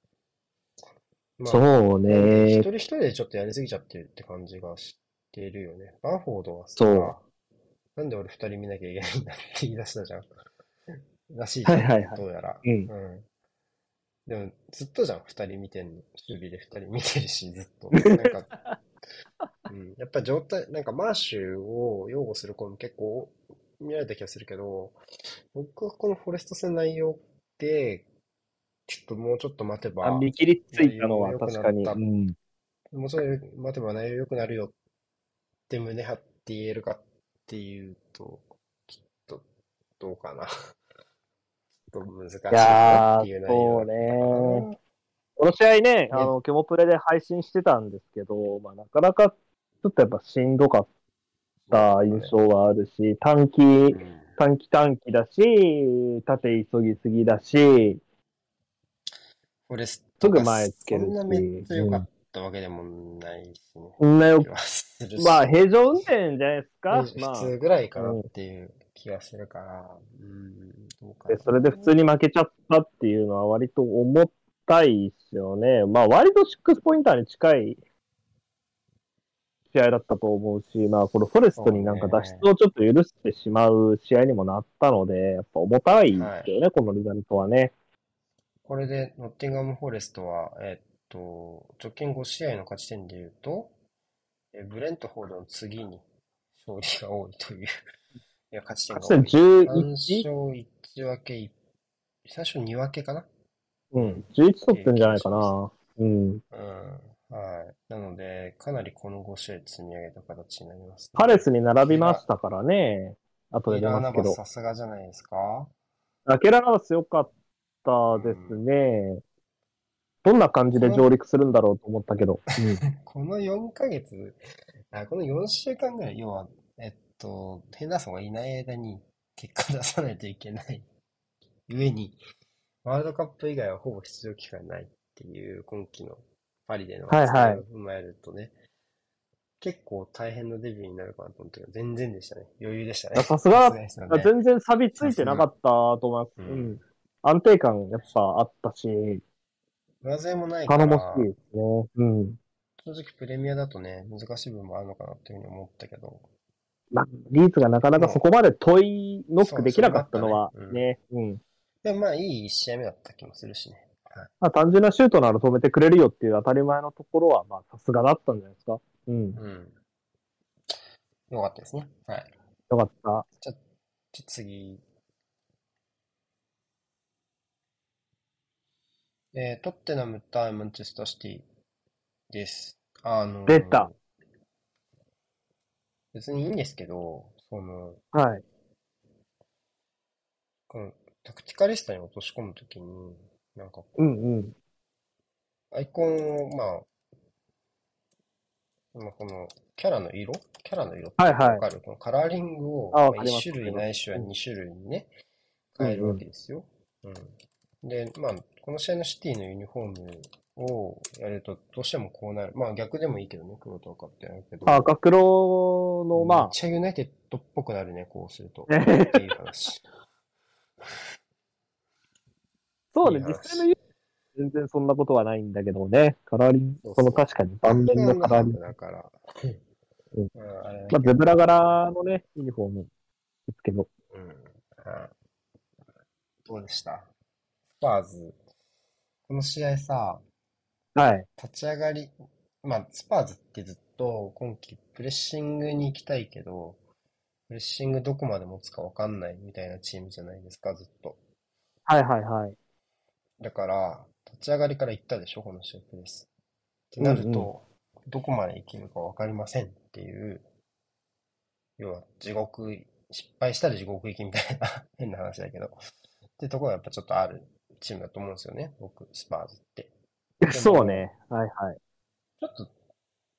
まあ、そうなんで一ね。人一人でちょっとやりすぎちゃってるって感じがしているよね。バンフォードはさ、そうなんで俺二人見なきゃいけないんだって言い出したじゃん。(laughs) らしいじゃん、はいはいはいどうやら。うん。うん。でも、ずっとじゃん、二人見てんの。守備で二人見てるし、ずっと。(laughs) なんか、うん、やっぱ状態、なんかマーシュを擁護する子も結構見られた気がするけど、僕はこのフォレスト戦の内容で、ちょっともうちょっと待てば、あ見切りついたのは確かに。うん。もうちょっと待てば内容良くなるよって胸張って言えるかっていうと、きっとどうかな。(laughs) ちょっと難しいなっていうー、内容そうね。この試合ね、あねの、ケモプレで配信してたんですけど、まあ、なかなかちょっとやっぱしんどかった印象はあるし、短期、短期短期だし、縦急ぎすぎだし、フォレスすトがぐ前つけるしそんなめっちゃ良かったわけでもないしね。そんなよ気、はするしまあ、平常運転じゃないですか？まあ普、通ぐらいかなっていう気がするから、うん、どうかなでそれで普通に負けちゃったっていうのは割と重たいですよね。まあ割と6ポインターに近い試合だったと思うし、まあこれフォレストになんか脱出をちょっと許してしまう試合にもなったので、やっぱ重たいですよね、このリザルトはね。これでノッティンガム・フォレストは、えっと、直近5試合の勝ち点で言うと、えブレントフォードの次に勝利が多いという、(laughs) いや、勝ち点が多い。勝ち点3 11? 勝1分けい、最初2分けかな？うん、11取ってんじゃないかな。うん。うん。はい。なので、かなりこの5試合積み上げた形になります、パレスに並びましたからね。後で出ますけど。さすがじゃないですか？ラケラナバス良かったですね。どんな感じで上陸するんだろうと思ったけど。う (laughs) んこの4ヶ月、あ、この4週間ぐらい、要は、えっと、ヘンダーソンがいない間に結果出さないといけない上に、ワールドカップ以外はほぼ出場機会ないっていう今季のパリでのはいはいを踏まえるとね、結構大変なデビューになるかなと思ったけど、全然でしたね。余裕でしたね。さすが全然錆びついてなかったと思います。ううんん。安定感やっぱあったし、上背もないから、頼もしいですね。うん。正直プレミアだとね、難しい部分もあるのかなっていうふうに思ったけど、まあ、リーツがなかなかそこまで問いノックできなかったのはね、うん。でもまあいい1試合目だった気もするしね。はい。まあ、単純なシュートなら止めてくれるよっていう当たり前のところは、まあ、さすがだったんじゃないですか。うん。うん。よかったですね。はい。よかった。じゃあ次。えー、トッテナム対マンチェスターシティです。あのー出た。別にいいんですけど、その、はい。このタクティカリストに落とし込むときに、なんかこう、うんうん。アイコンを、まあ、まあ、このキャラの色？キャラの色ってはいはいわかる？このカラーリングをまあ1かります種類ないしは2種類にね、変えるわけですよ。うん。で、まあ、この試合のシティのユニフォームをやると、どうしてもこうなる。まあ逆でもいいけどね、黒と赤ってなるけど。あ、赤黒の、めっまちゃユナイテッドっぽくなるね、こうすると。あ、っていう話。(laughs) そうね、いい話実際のユニ全然そんなことはないんだけどね、カラーリング、その確かに盤面のカラーリング、だから。うんまあ、ゼブラ柄のね、ユニフォームですけど、うんはいどうでした？スパーズ。この試合さ、はい。立ち上がり、まあ、スパーズってずっと今季プレッシングに行きたいけど、プレッシングどこまで持つかわかんないみたいなチームじゃないですか、ずっと。はいはいはい。だから、立ち上がりから行ったでしょ、この試合プレス。ってなるうんと、どこまでいけるかわかりませんっていう、要は地獄、失敗したら地獄行きみたいな (laughs) 変な話だけど、ってところがやっぱちょっとあるチームだと思うんですよね、僕、スパーズって。も (laughs) そうね。はいはい。ちょっと、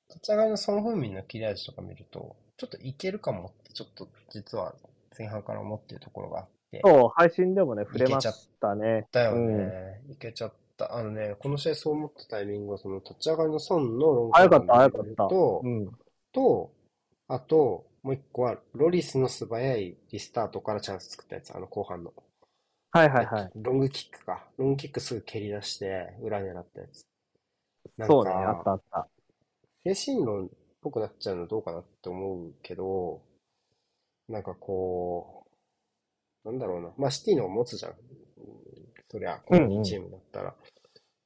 立ち上がりのソン・フンミンの切れ味とか見ると、ちょっといけるかもって、ちょっと実は前半から思ってるところがあって、そう、配信でもね、触れましたね。だようんね、いけちゃった。あのね、この試合そう思ったタイミングは、その立ち上がりのソンのロング早かった、早かった。と、うん。と、あと、もう一個は、ロリスの素早いリスタートからチャンス作ったやつ、あの後半の。はいはいはい。ロングキックか。ロングキックすぐ蹴り出して、裏狙ったやつ。なんそうね、かあったあった。精神論っぽくなっちゃうのどうかなって思うけど、なんかこう、なんだろうな。まあ、シティの持つじゃん。うんそりゃ、このチームだったら。っ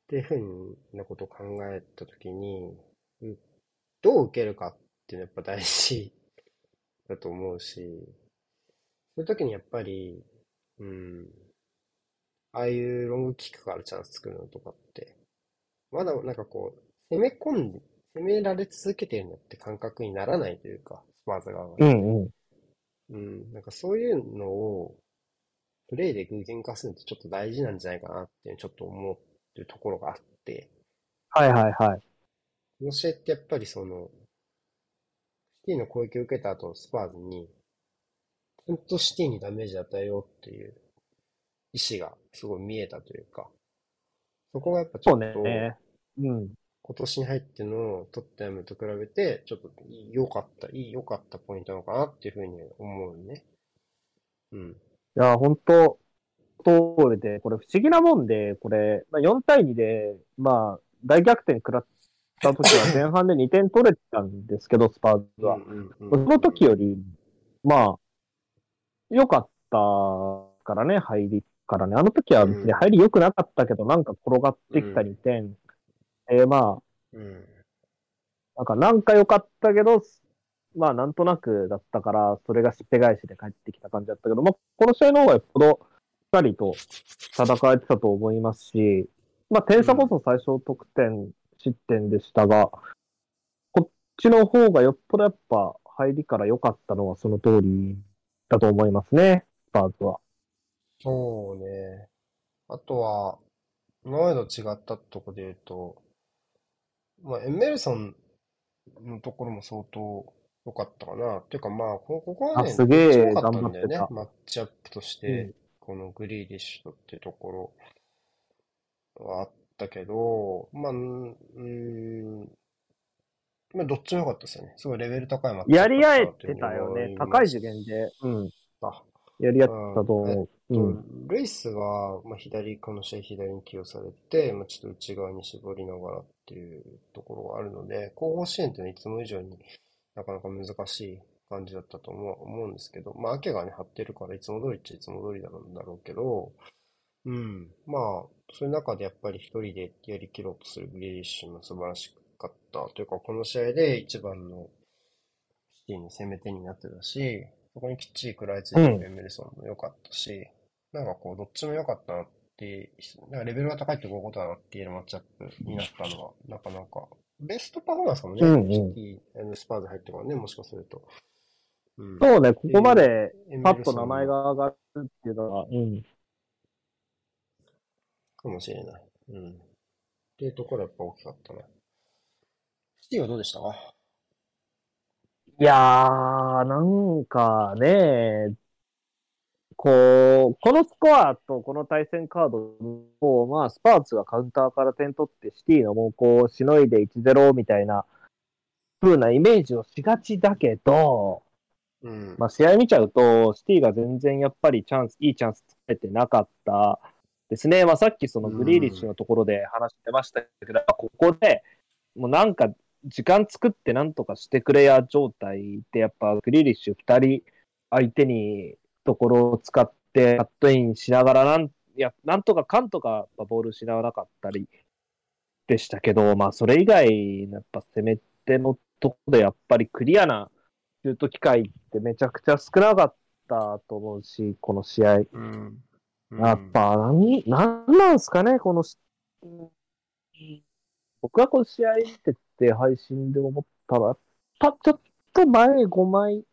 ていうふうなことを考えたときに、うんどう受けるかっていうのはやっぱ大事 (laughs) だと思うし、そういう時にやっぱり、うん、ああいうロングキックからチャンス作るのとかって、まだなんかこう、攻め込んで、攻められ続けてるのって感覚にならないというか、スパーズ側が。うんうん。うん、なんかそういうのを、プレイで具現化するのってちょっと大事なんじゃないかなってちょっと思ってるところがあって、はいはいはい。この試合ってやっぱりその、シティの攻撃を受けた後、スパーズに、ちゃんとシティにダメージ与えようっていう意思がすごい見えたというか、そこがやっぱちょっと、ね。うん。今年に入ってのトッテナムと比べて、ちょっと良かった、いい良かったポイントなのかなっていうふうに思うね。うん。いや、本当通りで、これ不思議なもんで、これ、まあ、4対2で、まあ、大逆転食らった時は前半で2点取れたんですけど、スパーズは。その時より、まあ、良かったからね、入りからね。あの時は別に入り良くなかったけど、なんか転がってきた2点。えーまあ、うん。なんかなんか良かったけど、まあなんとなくだったから、それがしっぺ返しで帰ってきた感じだったけど、まあこの試合の方がよっぽどしっかりと戦えてたと思いますし、まあ点差こそ最小得点、失点でしたが、こっちの方がよっぽどやっぱ入りから良かったのはその通りだと思いますね、スパーズは。そうね。あとは、今までと違ったところで言うと、まあ、エメルソンのところも相当良かったかな。っていうかまあ、こここはね、あすげえかったんだよねマッチアップとしうてん、このグリーディッシュとっていうところはあったけど、まあ、うーん、まあ、どっちも良かったですよね。すごいレベル高いマッチアップやり合えてたというふうにたよね。高い次元で、うん、あやり合ってたと思う。うん。ルイスが、まあ、左、この試合左に起用されて、まあ、ちょっと内側に絞りながらっていうところがあるので、後方支援っていうのはいつも以上になかなか難しい感じだったと思う思うんですけど、まあ、アケがね、張ってるからいつも通りっちゃいつも通りなんだろうけど、うん、まあ、そういう中でやっぱり一人でやりきろうとするグリーリッシュも素晴らしかったというか、この試合で一番のシティの攻め手になってたし、そこにきっちり食らいついてるエメルソンも良かったし、なんかこう、どっちも良かったなって、なんかレベルが高いってこういうことだなって言えるマッチアップになったのは、なかなか、ベストパフォーマンスかもね、うんうんシティ、スパーズ入ってからね、もしかすると。うん。そうね、ここまでパッと名前が上がるっていうのは、うん。かもしれない。うん。っていうところはやっぱ大きかったな。シティはどうでしたか？いやー、なんかね、こう、このスコアとこの対戦カードを、まあ、スパーツがカウンターから点取って、シティの猛攻をしのいで1-0みたいな風なイメージをしがちだけど、うん。まあ、試合見ちゃうと、シティが全然やっぱりチャンス、いいチャンス作れてなかったですね。まあ、さっきそのグリーリッシュのところで話してましたけど、ここでもうなんか時間作ってなんとかしてくれや状態で、やっぱグリーリッシュ2人相手にところを使ってカットインしながらなん、いや、なんとかかんとかボール失わなかったりでしたけど、まあ、それ以外のやっぱ攻め手のところでやっぱりクリアなシュート機会ってめちゃくちゃ少なかったと思うし、この試合。うん。やっぱ、何、なんなんすかね、このし、僕はこの試合見てて配信で思ったら、やっぱちょっと前5枚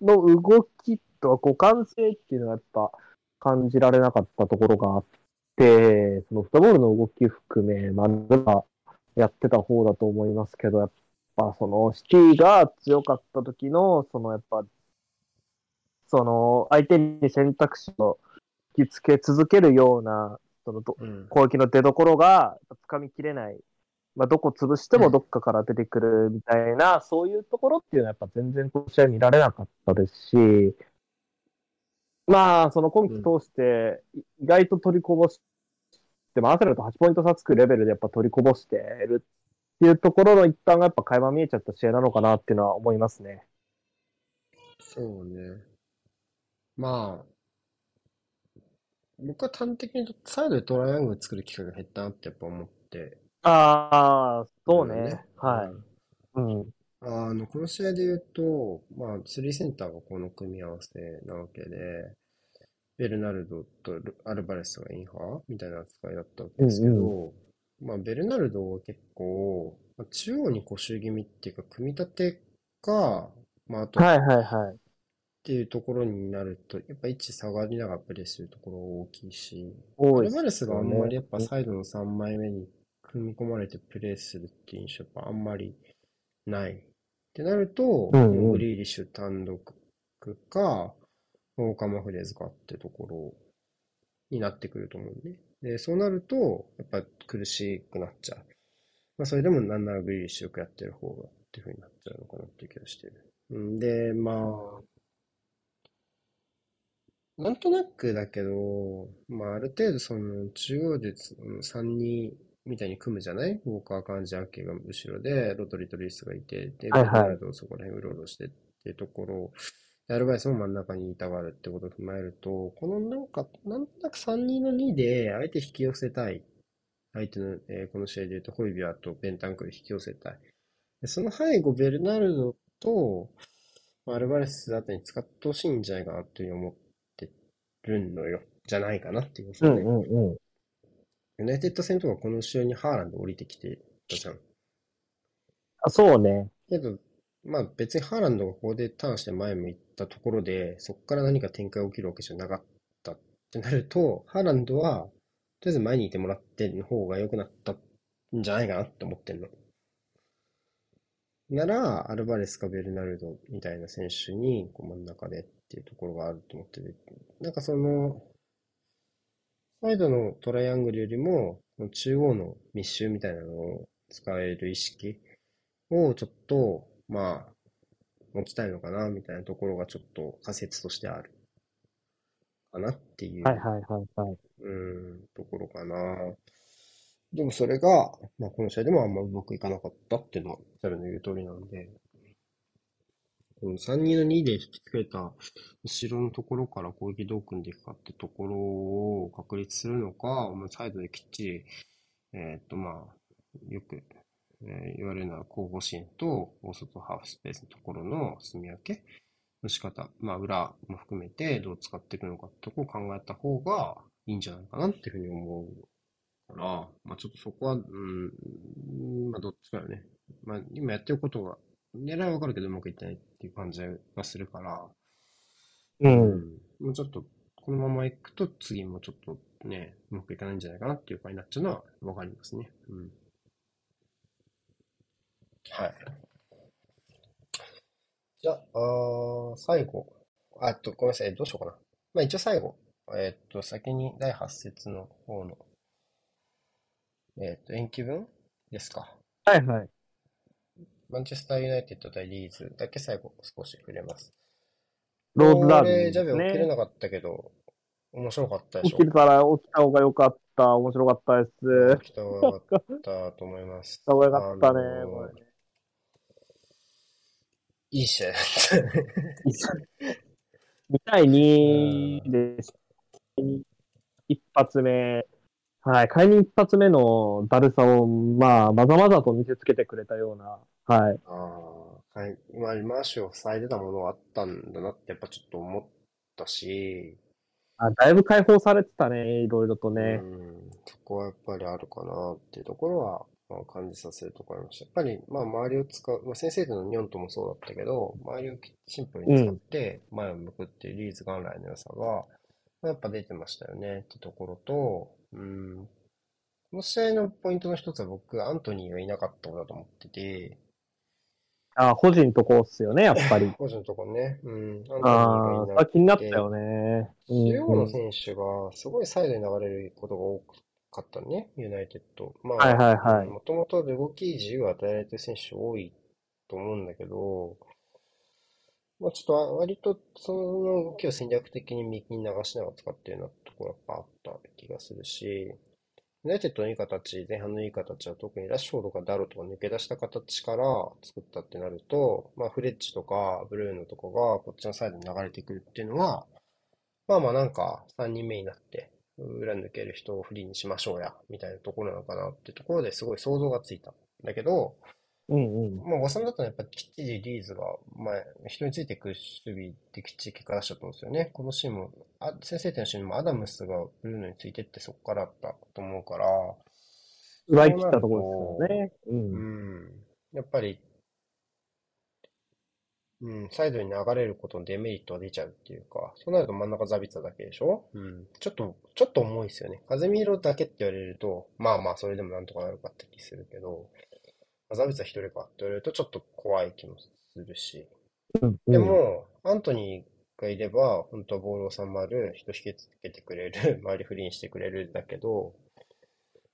の動きと互換性っていうのがやっぱ感じられなかったところがあって、そのフットボールの動き含め、まだやってた方だと思いますけど、やっぱそのシティが強かった時の、そのやっぱ、その相手に選択肢を引きつけ続けるような、そのどうん。攻撃の出所が掴みきれない。まあ、どこ潰してもどっかから出てくるみたいな、そういうところっていうのはやっぱ全然この試合見られなかったですし、まあ、その今季通して、意外と取りこぼして、まあ、アーセナルと8ポイント差つくレベルでやっぱ取りこぼしてるっていうところの一端がやっぱ垣間見えちゃった試合なのかなっていうのは思いますね。そうね。まあ、僕は端的に言うとサイドでトライアングル作る機会が減ったなってやっぱ思って。ああ、そうね。ねはい。うんうん。あの、この試合で言うと、まあ、スリーセンターがこの組み合わせなわけで、ベルナルドとルアルバレスがインハーみたいな扱いだったわけですけど、まあ、ベルナルドは結構、まあ中央に固守気味っていうか、組み立てか、まあ、あと、はいはいはい。っていうところになると、やっぱ位置下がりながらプレーするところ大きいし、いですルバレスがあんまりやっぱサイドの3枚目に組み込まれてプレーするっていう印象はあんまりない。ってなると、うんうんグリーリッシュ単独か、オーカマフレーズかってところになってくると思うね。で、そうなると、やっぱ苦しくなっちゃう。まあ、それでもなんならグリーリッシュよくやってる方がっていう風になっちゃうのかなっていう気がしてる。うんで、まあ、なんとなくだけど、まあ、ある程度その中央で3-2みたいに組むじゃない？ウォーカー、カンジャーケが後ろで、ロトリとリースがいて、で、はいはいベルナルドそこら辺うろうろしてっていうところでアルバイスも真ん中にいたがるってことを踏まえると、このなんか、なんとなく3-2の2で相手引き寄せたい。相手の、えーこの試合で言うと、ホイビアとベンタンクル引き寄せたい。でその背後、ベルナルドと、まあアルバレスあたりに使ってほしいんじゃないかなというふうに思ってるのよ。じゃないかなっていうことで、うんうんうん。ユナイテッド戦とかこの後ろにハーランド降りてきてたじゃん。あそうね。けど、まあ別にハーランドがここでターンして前向いたところで、そこから何か展開起きるわけじゃなかったってなると、ハーランドは、とりあえず前にいてもらっての方が良くなったんじゃないかなって思ってんの。なら、アルバレスかベルナルドみたいな選手にこう真ん中でっていうところがあると思ってて、なんかその、サイドのトライアングルよりも、中央の密集みたいなのを使える意識をちょっと、まあ、持ちたいのかな、みたいなところがちょっと仮説としてある。かなっていう、はいはいはいはい。うん、ところかな。でもそれが、まあこの試合でもあんまうまくいかなかったっていうのは、セルの言う通りなんで、この3-2の2で引きつけた後ろのところから攻撃どう組んでいくかってところを確立するのか、まあ、サイドできっちり、えーっとまあ、よく、えー言われるのは後方支援と大外ハーフスペースのところの住み分けの仕方、まあ裏も含めてどう使っていくのかってとこを考えた方がいいんじゃないかなっていうふうに思うから、まあちょっとそこは、うん、まあどっちかよね。まあ今やってることが、狙いはわかるけどうまくいってないっていう感じがするから、うん。もうちょっと、このまま行くと次もちょっとね、うまくいかないんじゃないかなっていう感じになっちゃうのはわかりますね。うん。はい。じゃあ、あー最後。あと、ごめんなさい。どうしようかな。まあ一応最後。えっと、先に第8節の方の、えっと、延期分ですか。はいはい。マンチェスターユナイテッド対リーズだけ最後少し触れます。ローズダーこれ、ビーですジャベ起きれね。なかったけど、面白かったでしょ起きれたら起きた方が良かった。面白かったです。起きた方が良かったと思います。起きた方が良かったね。あのこれいい試合だったね。2対2で。一発目。はい。仮に一発目のだるさを、まあ、まざまざと見せつけてくれたような。はい。ああ、はい。まあ、マーシュを塞いでたものはあったんだなってやっぱちょっと思ったし、あだいぶ解放されてたね。いろいろとね。うん、そこはやっぱりあるかなっていうところは、まあ、感じさせるところありました。やっぱり、まあ、周りを使う、まあ、先生とのニョンともそうだったけど、周りをシンプルに使って前を向くっていうリーズ元来の良さが、まあやっぱ出てましたよねってところと、うん、この試合のポイントの一つは僕、アントニーがいなかったことだと思ってて、あ、個人とこっすよね、やっぱり。(laughs) 個人のところね、うん、ああ、気になったよね。うん中央のうん選手がすごいサイドに流れることが多かったね、ユナイテッド。まはいはいはいもともと動き自由を与えられてる選手多いと思うんだけど、まあ、ちょっと割とその動きを戦略的に右に流しながら使っているようなところがやっぱあった気がするし、ユナイテッドのいい形、前半のいい形は特にラッシュフォードがダロとか抜け出した形から作ったってなると、まあフレッチとかブルーノとかがこっちのサイドに流れてくるっていうのは、まあまあなんか3人目になって裏抜ける人をフリーにしましょうや、みたいなところなのかなってところですごい想像がついた。だけど、うんうん。まあ、誤算だったのはやっぱきっちりリーズが前、人についていく守備できっちり結果出したと思うんですよね。このシーンも、あ、先制点のシーンもアダムスがブルーノについてってそこからだったと思うから、奪い切ったところですよね。う。うんん。やっぱり、うん、サイドに流れることのデメリットは出ちゃうっていうか、そうなると真ん中ザビツァだけでしょ？うん。ちょっと、ちょっと重いですよね。風見色だけって言われると、まあまあ、それでもなんとかなるかって気するけど、ザビツァ一人かって言われるとちょっと怖い気もするし。うんでも、アントニーがいれば、本当はボールを収まる、人引きつけてくれる、(laughs) 周りフリーにしてくれるんだけど、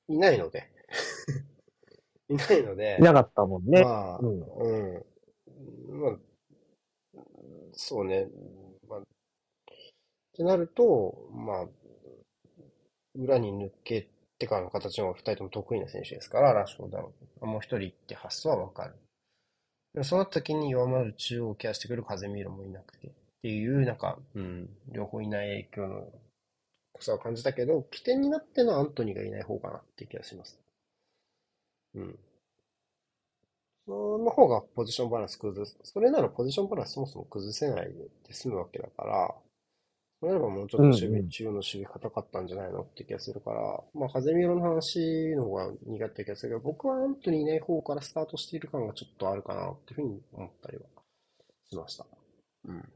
いないので。(laughs) いないのでい、なかったもんね。まあ、うんうん。まあ、そうね。まあ、ってなると、まあ、裏に抜けてからの形の方が二人とも得意な選手ですから、ラッシュフォードはもう一人って発想はわかる。でもそうなった時に弱まる中央をケアしてくる風見色もいなくてっていう、なんか、うん、両方いない影響の濃さを感じたけど、起点になってのアントニーがいない方かなっていう気がします。うん。その方がポジションバランス崩す。それならポジションバランスそもそも崩せないで済むわけだから、それならばもうちょっと守備、うんうん中央の守備硬かったんじゃないのって気がするから、まあ、風見色の話の方が苦手な気がするけど、僕はアントニーいない方からスタートしている感がちょっとあるかなっていうふうに思ったりはしました。うん。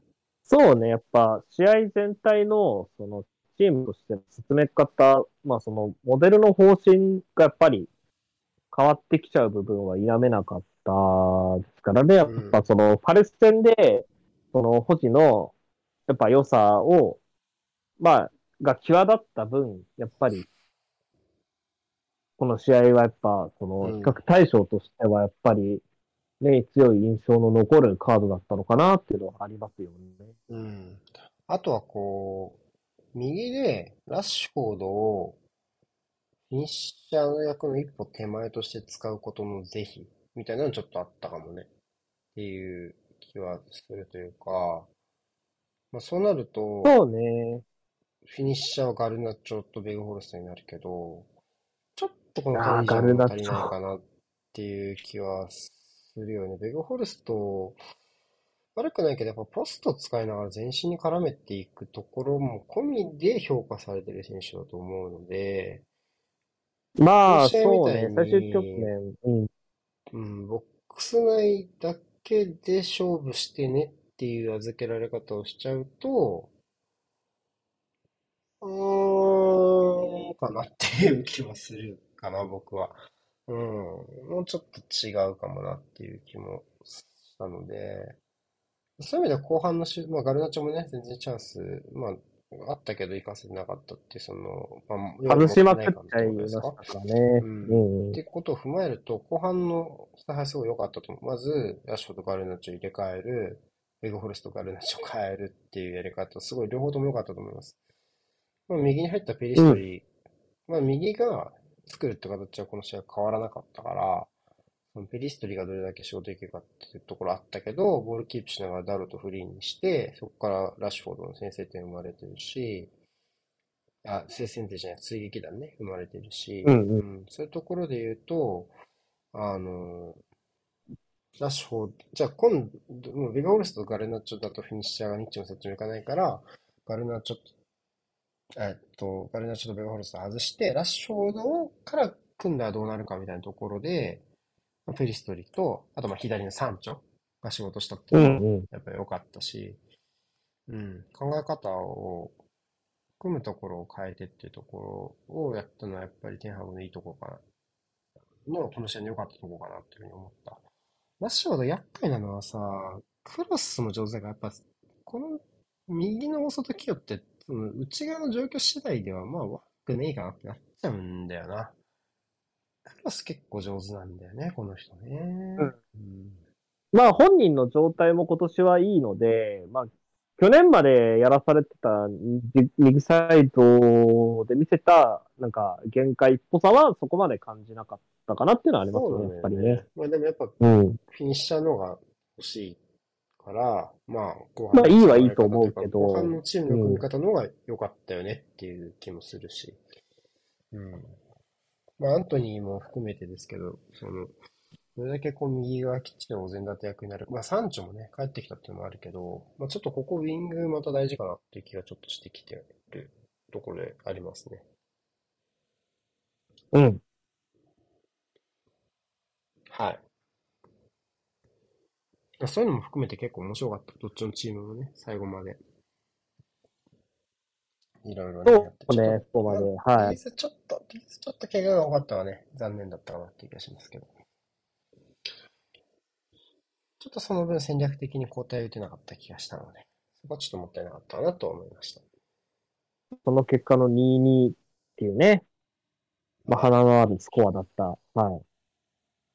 そうね、やっぱ、試合全体の、その、チームとしての進め方、まあその、モデルの方針がやっぱり変わってきちゃう部分は否めなかったですからね、やっぱその、パレス戦で、その、保持の、やっぱ良さを、まあ、が際立った分、やっぱり、この試合はやっぱ、その、うん比較対象としてはやっぱり、目に強い印象の残るカードだったのかなっていうのはありますよね。うん。あとはこう、右でラッシュフォードをフィニッシャーの役の一歩手前として使うことの是非みたいなのちょっとあったかもね。っていう気はするというか、まあそうなると、そうね。フィニッシャーはガルナチョとベグホルストになるけど、ちょっとこのあー二人じゃガルナチョ足りないかなっていう気はするよね。ベグホルスト、悪くないけど、やっぱポスト使いながら全身に絡めていくところも込みで評価されてる選手だと思うので、まあ、そうね。最終局面。うん。うん、ボックス内だけで勝負してねっていう預けられ方をしちゃうと、うーん、かなっていう気もするかな、僕は。うん、もうちょっと違うかもなっていう気もしたので、そういう意味では後半のし、まあ、ガルナチョもね、全然チャンス、まあ、あったけど行かせてなかったっていう、その、まあ、外しまくっちゃいますしたかね。ううんんっ。てことを踏まえると、後半のスタイルすごい良かったと思う。まず、ラッシュフォード、ガルナチョ入れ替える、ベグフォレスト、ガルナチョ変えるっていうやり方、すごい両方とも良かったと思います。まあ、右に入ったペリストリー、まあ、右が作るって形はこの試合変わらなかったから、ペリストリーがどれだけ仕事できるかっていうところあったけど、ボールキープしながらダルトフリーにして、そこからラッシュフォードの先制点生まれてるし、あ、先制点じゃない、追撃弾ね、生まれてるし、うんうん。うん。そういうところで言うと、あの、ラッシュフォード、じゃあ今度、もうベガオルスとガルナチョだとフィニッシャーがニッチもセッチもいかないから、ガルナチョと、えっと、ガルナチョとベガオルスと外して、ラッシュフォードから組んだらどうなるかみたいなところで、まあペリストリと、あとまあ左のサンチョが仕事したってういうのもんうん。やっぱり良かったし、うん、考え方を、組むところを変えてっていうところをやったのはやっぱりテンハグのいいところかな、の、この試合の良かったところかなっていうふうに思った。ラッシュフォード厄介なのはさ、クロスも上手だから、やっぱ、この右の大外起用って、その内側の状況次第ではまあ悪くねえかなってなっちゃうんだよな。クロス結構上手なんだよね、この人ね。うんまあ本人の状態も今年はいいので、まあ去年までやらされてた右右サイドで見せたなんか限界っぽさはそこまで感じなかったかなっていうのはありますね、そうなんだやっぱりね。よね。まあでもやっぱうん。フィニッシャーの方が欲しいから、まあ、後半まあいいはいいとの思うけど後半のチームの組み方の方が良かったよねっていう気もするし。うん。まあ、アントニーも含めてですけど、その、どれだけこう右側きっちりお膳立て役になる。まあ、サンチョもね、帰ってきたっていうのもあるけど、まあ、ちょっとここウィングまた大事かなっていう気がちょっとしてきてるところでありますね。うん。はい。そういうのも含めて結構面白かった。どっちのチームもね、最後まで。いろいろね、そうやってね、そこまで。はいちょっと、ちょっと怪我が多かったわね。残念だったかなっていう気がしますけど。ちょっとその分戦略的に交代を打てなかった気がしたので、そこはちょっともったいなかったかなと思いました。その結果の2-2っていうね、まあ花のあるスコアだった。は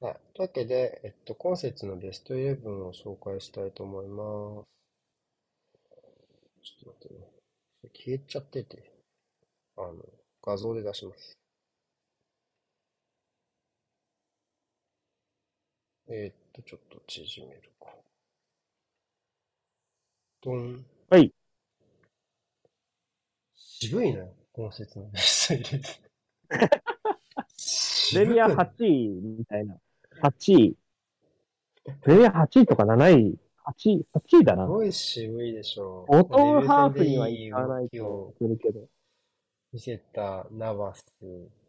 い。はい。というわけで、えっと、今節のベストイレブンを紹介したいと思います。ちょっと待ってね。消えちゃってて、あの、画像で出します。えーっと、ちょっと縮めるか。ドン。はい。渋いな、今節のベストイレブン。(laughs) プレミア渋くない8位みたいな。8位。プレミア8位とか7位。8位、8位だな。すごい渋いでしょう。ボトムハーフにはいかないとするけど。見せたナバス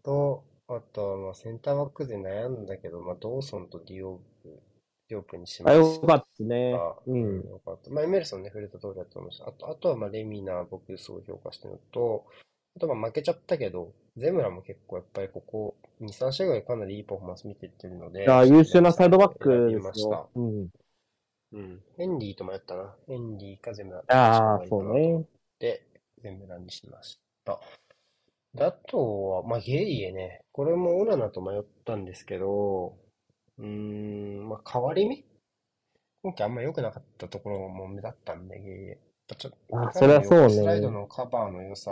と、あとはまあセンターバックで悩んだけど、まあ、ドーソンとディオープ、ディオープにしまあ、した。よかったね。ううん、ん。よかった。まあ、エメルソンね、触れた通りだと思いました。あと、あとはまあレミナー、僕すごい評価してるのと、あとまあ負けちゃったけど、ゼムラも結構やっぱりここ2、3試合ぐらいかなりいいパフォーマンス見てってるので、いや、優秀なサイドバック選びました。うん。うん。ヘンリーと迷ったな。ヘンリーかゼムラ。ああ、そうね。て、全部ランにしました。であとは、まあ、ゲイエね。これもオナナと迷ったんですけど、うーん、まあ、変わり目今季あんま良くなかったところも目立ったんで。やっぱちょっと、あそれはそうねスライドのカバーの良さ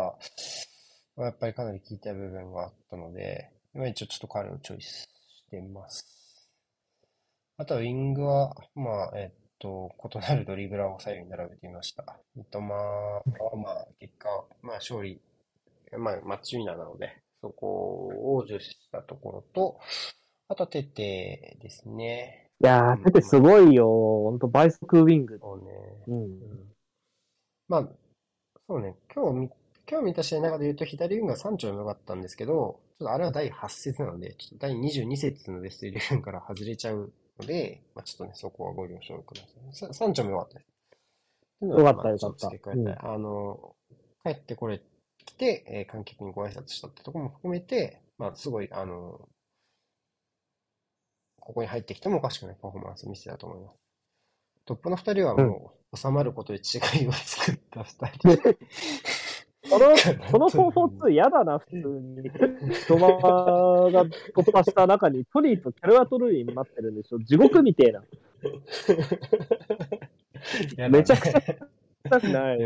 はやっぱりかなり効いた部分があったので、今一応ちょっと彼をチョイスしてます。あとはウィングは、まあ、えっと、異なるドリブラーを左右に並べてみました。三笘は、まあ、結果、まあ、勝利、まあ、マッチウィナーなので、そこを重視したところと、あとはテテですね。いやー、テテすごいよ。ほんと、倍速ウィング。そうね。うん。うんまあ、そうね、今日見、今日見た試合の中で言うと、左ウィングが3丁も良かったんですけど、ちょっとあれは第8節なので、ちょっと第22節のベスト11から外れちゃうので、まあ、ちょっとね、そこはご了承ください。さ3丁も良かったです。良かったまあ良かったあの、帰ってこれ、来て、えー観客にご挨拶したってところも含めて、まあ、すごい、あの、ここに入ってきてもおかしくないパフォーマンスを見せたと思います。トップの二人はも収まることで違いを作った二人。この、(laughs) この442嫌だな、普通に。人間が突破した中にトニーとキャルアトルイン待ってるんでしょ。地獄みてえな。めちゃくちゃない。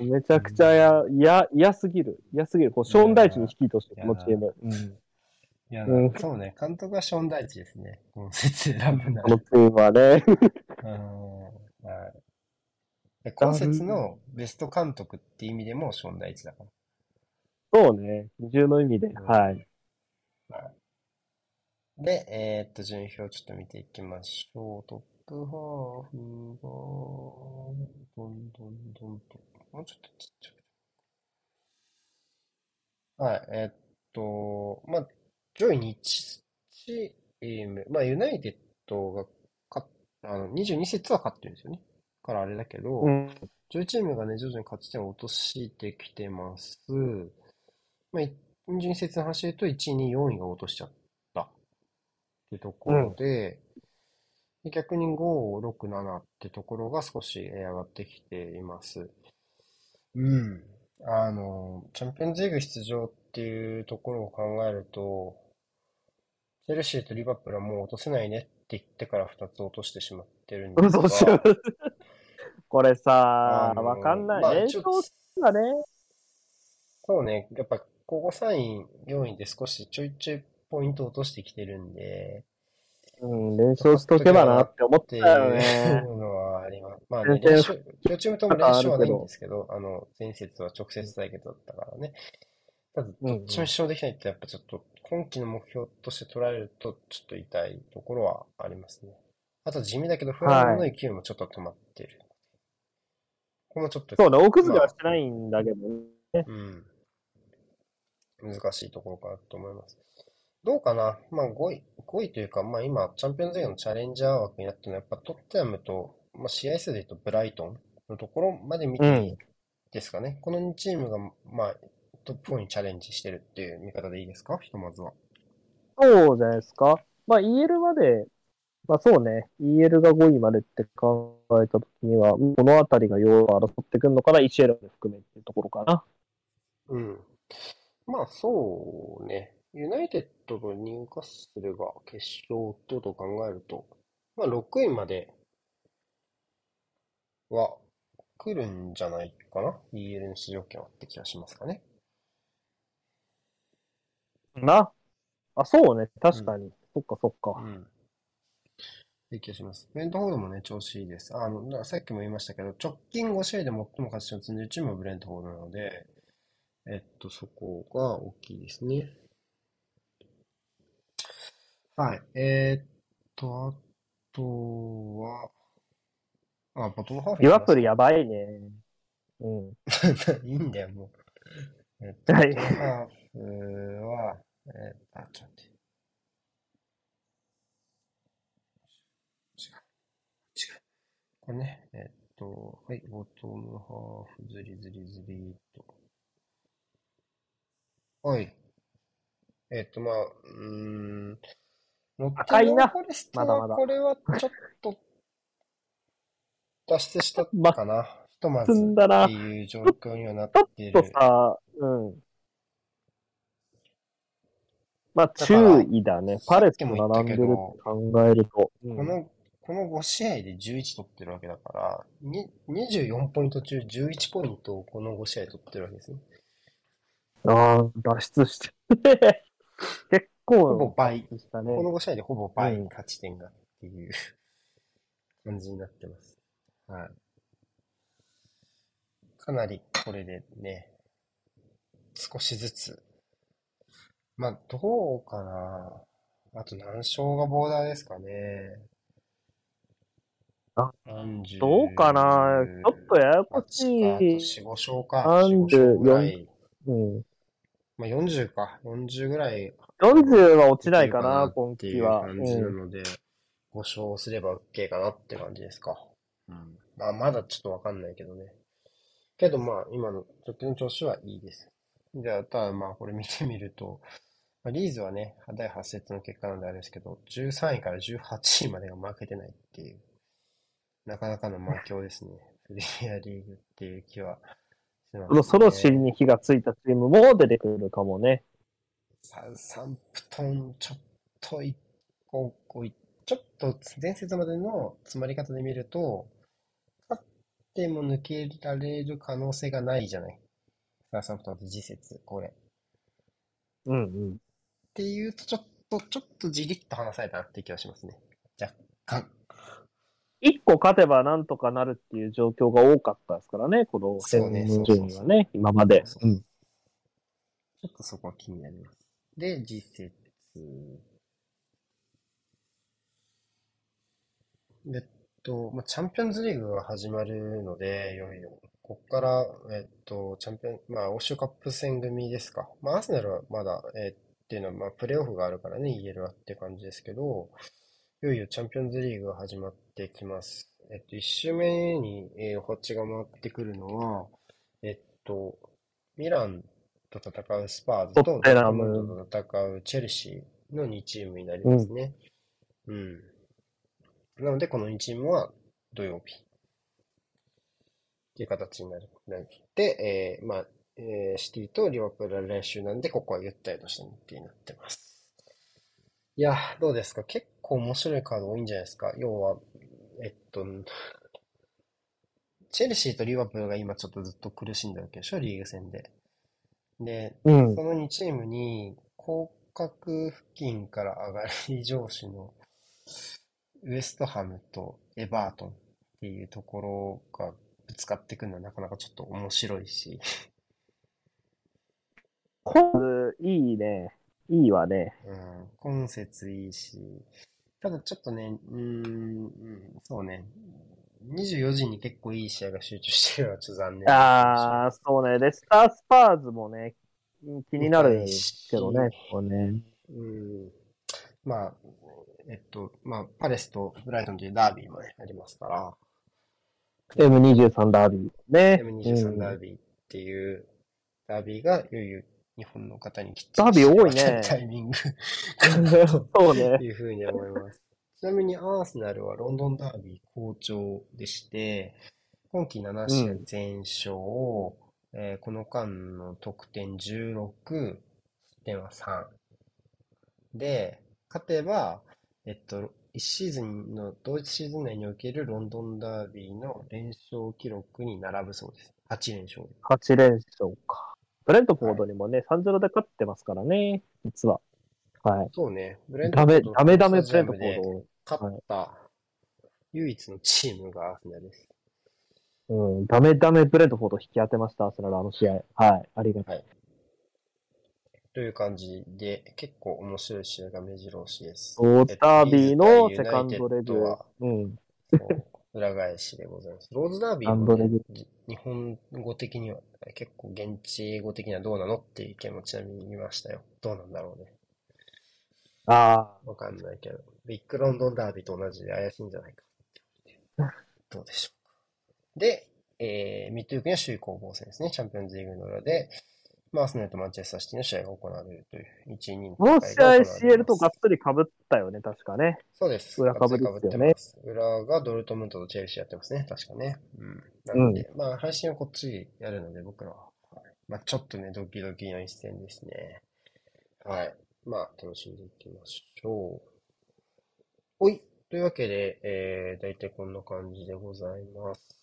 めちゃくちゃや、や、嫌すぎる。嫌すぎる。こう、ショーン大地に引きとして、このチーム。うん。いやうんそうね、監督はショーン大地ですね。この説選ぶならこの。チームはね。うんはいで今節のベスト監督っていう意味でもショーン大地だかそうね。二重の意味で。ら。はい。はい。で、えーっと、順位表をちょっと見ていきましょう。トップハーフが、どんどんどんと、もうちょっとちっちゃく。はい、えーっと、まあ、上位に1チーム、まあ、ユナイテッドが勝っ、あの、22節は勝ってるんですよね。からあれだけど、うん。上位チームがね、徐々に勝ち点を落としてきてます。まあ、い22節の話で言うと、1位、2位、4位が落としちゃったっていうところで、で逆に5、6、7ってところが少しえー上がってきています。うん。あの、チャンピオンズリーグ出場っていうところを考えると、チェルシーとリバプールはもう落とせないねって言ってから2つ落としてしまってるんですが、(laughs) う。これさ、わかんない。まあ連勝がね。そうね、やっぱ、ここ3位、4位で少しちょいちょいポイント落としてきてるんで、うん、連勝しとけばなって思っていよね。うのはあります。まあね、連勝、両チームとも連勝はないんですけど、あの、前節は直接対決だったからね。ただ、どっちも一勝できないってやっぱちょっと、今季の目標として取られると、ちょっと痛いところはありますね。あと地味だけど、フランスの勢いもちょっと止まってる。ここもちょっと、そうね、大崩れはしてないんだけどね。うん。難しいところかなと思います。どうかな？まあ5位、5位というか、まあ今、チャンピオンズリーグのチャレンジャー枠になってるのは、やっぱトッテナムと、まあ試合数で言うとブライトンのところまで見ていいですかね。この2チームが、まあ、トップ4にチャレンジしてるっていう見方でいいですか？ひとまずは。そうじゃないですか。まあ EL まで、まあそうね、EL が5位までって考えたときには、このあたりが要は争ってくるのかな、1L も含めっていうところかな。うん。まあそうね。ユナイテッドとニューカッスルが決勝とと考えると、まあ6位までは来るんじゃないかな ?EL の出場権はって気がしますかね。な。あ、そうね、確かに。そっかそっか。うん。って気がします。ブレントフォードもね、調子いいです。あの、さっきも言いましたけど、直近5試合で最も勝ち点を積んでるチームはブレントフォードなので、えっと、そこが大きいですね。はい。えーっと、あとは、あ、ボトムハーフリバプールやばいね。うん。(laughs) いいんだよ、もう。えっと、はいボトムハーフは、えー、あ、ちょっと待って。違う。違う。これね、えっと、はい、ボトムハーフ、ずりずりずりっと。はい。えっと、まあ、うーん、赤いなフォレストはこれはちょっと脱出したかな。ひとまずっていう状況にはなっちょている。っとさ、うん。まあ、注意だね。パレスも並んでるって考えると。うんこの、この5試合で11取ってるわけだから、に24ポイント中11ポイントをこの5試合取ってるわけですね。ああ、脱出して。(laughs) 結構、ほぼ倍。でしたねこ。の5試合でほぼ倍うん勝ち点がっていう (laughs) 感じになってます。はい。かなりこれでね、少しずつ。まあ、どうかな。あと何勝がボーダーですかね。あ30どうかなちょっとややこしあとい。4、5勝か。34 4、5勝ぐらい。うん。まあ、40か。40ぐらい40は落ちないかいな、今季は。感じなうん。ので、5勝すれば OK かなって感じですか。うん。まあ、まだちょっとわかんないけどね。けどまあ、今の直近の調子はいいです。じゃあ、ただまあ、これ見てみると、まあ、リーズはね、第8節の結果なんであれですけど、13位から18位までが負けてないっていう。なかなかの魔境ですね。(laughs) プレミアリーグっていう気はします、そのソロシに火がついたチームも出てくるかもね。サウサンプトン、ちょっと一個、ちょっと前節までの詰まり方で見ると、勝っても抜けられる可能性がないじゃない。サウサンプトンって次節、これ。っうんうん。ていうと、ちょっと、ちょっとじりっと離されたなって気がしますね。若干。一個勝てばなんとかなるっていう状況が多かったですからね、この戦順位はね、今まで。ちょっとそこは気になります。で、次節。えっと、まあ、チャンピオンズリーグが始まるので、いよいよ、ここから、えっと、チャンピオン、まあ、欧州カップ戦組ですか。まあ、アーセナルはまだ、えーっていうのは、まあ、プレーオフがあるからね、言えるわって感じですけど、いよいよチャンピオンズリーグが始まってきます。えっと、一周目に、えー、ホッチが回ってくるのは、えっと、ミランと戦うスパーズと、トッテナムと戦うチェルシーの2チームになりますね。うん。なので、この2チームは土曜日っていう形になる。なって、えーまあ、えーシティとリバプールは練習なんで、ここはゆったりとした日程になってます。いや、どうですか？結構面白いカード多いんじゃないですか？要は、えっと、チェルシーとリバプールが今ちょっとずっと苦しんでるわけでしょ？リーグ戦で。で、うんそ。の2チームに、降格付近から上がり上司のウエストハムとエバートンっていうところがぶつかってくるのはなかなかちょっと面白いし、コースいいね。いいわね。うん、今節いいし、ただちょっとね、うん、うんそうね、24時に結構いい試合が集中してるのはちょっと残念ああ、そうね。レスタースパーズもね、気になるけどね、ここね。うん。まあ、えっと、まあ、パレスとブライトンというダービーもね、ありますから、M23 ダービーね。M23 ダービーっていうダービーがいよいよ日本の方にきっちりダービー多いねタイミング (laughs) そうねと。いうふうに思います。ちなみにアーセナルはロンドンダービー好調でして、今季7試合全勝、えーこの間の得点16、失点は3。で、勝てば、えっと、1シーズンの、同一シーズン内におけるロンドンダービーの連勝記録に並ぶそうです。8連勝で。8連勝か。ブレントフォードにもね、3-0で勝ってますからね、実は。はい。そうね、ブレントダメ、フォードダメダメスタブレントフォージアムで勝った唯一のチームがアーセナルです。ド。うん、ダメダメブレントフォード引き当てました、アーセナル、あの試合。はい、ありがとう。という感じで、結構面白い試合が目白押しです。ローズダービーのセカンドレビュー。うん。裏返しでございます。ローズダービーもね日本語的には結構現地語的にはどうなのっていう意見もちなみに見ましたよ。どうなんだろうね。あわかんないけど。ビッグロンドンダービーと同じで怪しいんじゃないか (laughs) どうでしょうか。で、えー、ミッドウィークには首位攻防戦ですね。チャンピオンズリーグの裏で、まあ、アーセナルとマンチェスターシティの試合が行われるという、1、2のあ。この試合、CL とがっッつり被ったよね、確かね。そうです。裏被りです。裏がドルトムントとチェルシーやってますね。確かね。うん。なので、まあ、配信はこっちやるので、僕らは。はいまあ、ちょっとね、ドキドキの一戦ですね。はい。まあ、楽しんでいきましょう。ほい。というわけで、えー、大体こんな感じでございます。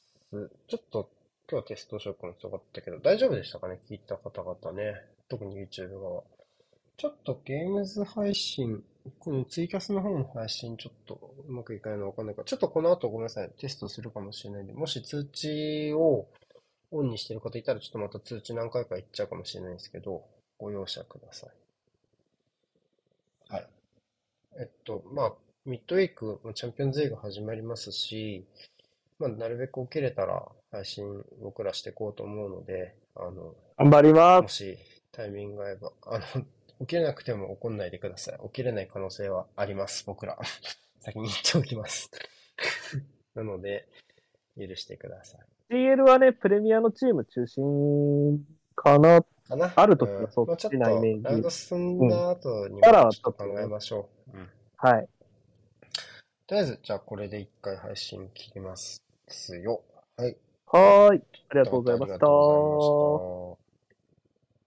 ちょっと、今日はテストショックの人があったけど、大丈夫でしたかね？聞いた方々ね。特に YouTube 側。ちょっとゲームズ配信、このツイキャスの方の配信ちょっとうまくいかないのわかんないから、ちょっとこの後ごめんなさい、テストするかもしれないんで、もし通知をオンにしてる方いたら、ちょっとまた通知何回か行っちゃうかもしれないんですけど、ご容赦ください。はい。えっと、まあ、ミッドウィーク、チャンピオンズリーグ始まりますし、まあ、なるべく起きれたら配信僕らしていこうと思うので、あの、頑張ります。もしタイミングが合えば、あの、(laughs) 起きれなくても怒んないでください。起きれない可能性はあります、僕ら。(laughs) 先に言っておきます。(laughs) なので、許してください。CL はね、プレミアのチーム中心かな。かな？ある時はそうで。ちょっと、ラウド進んだ後にもちょっと考えましょう。うん、はい。とりあえず、じゃあこれで一回配信切りますよ。はい。はい。ありがとうございました。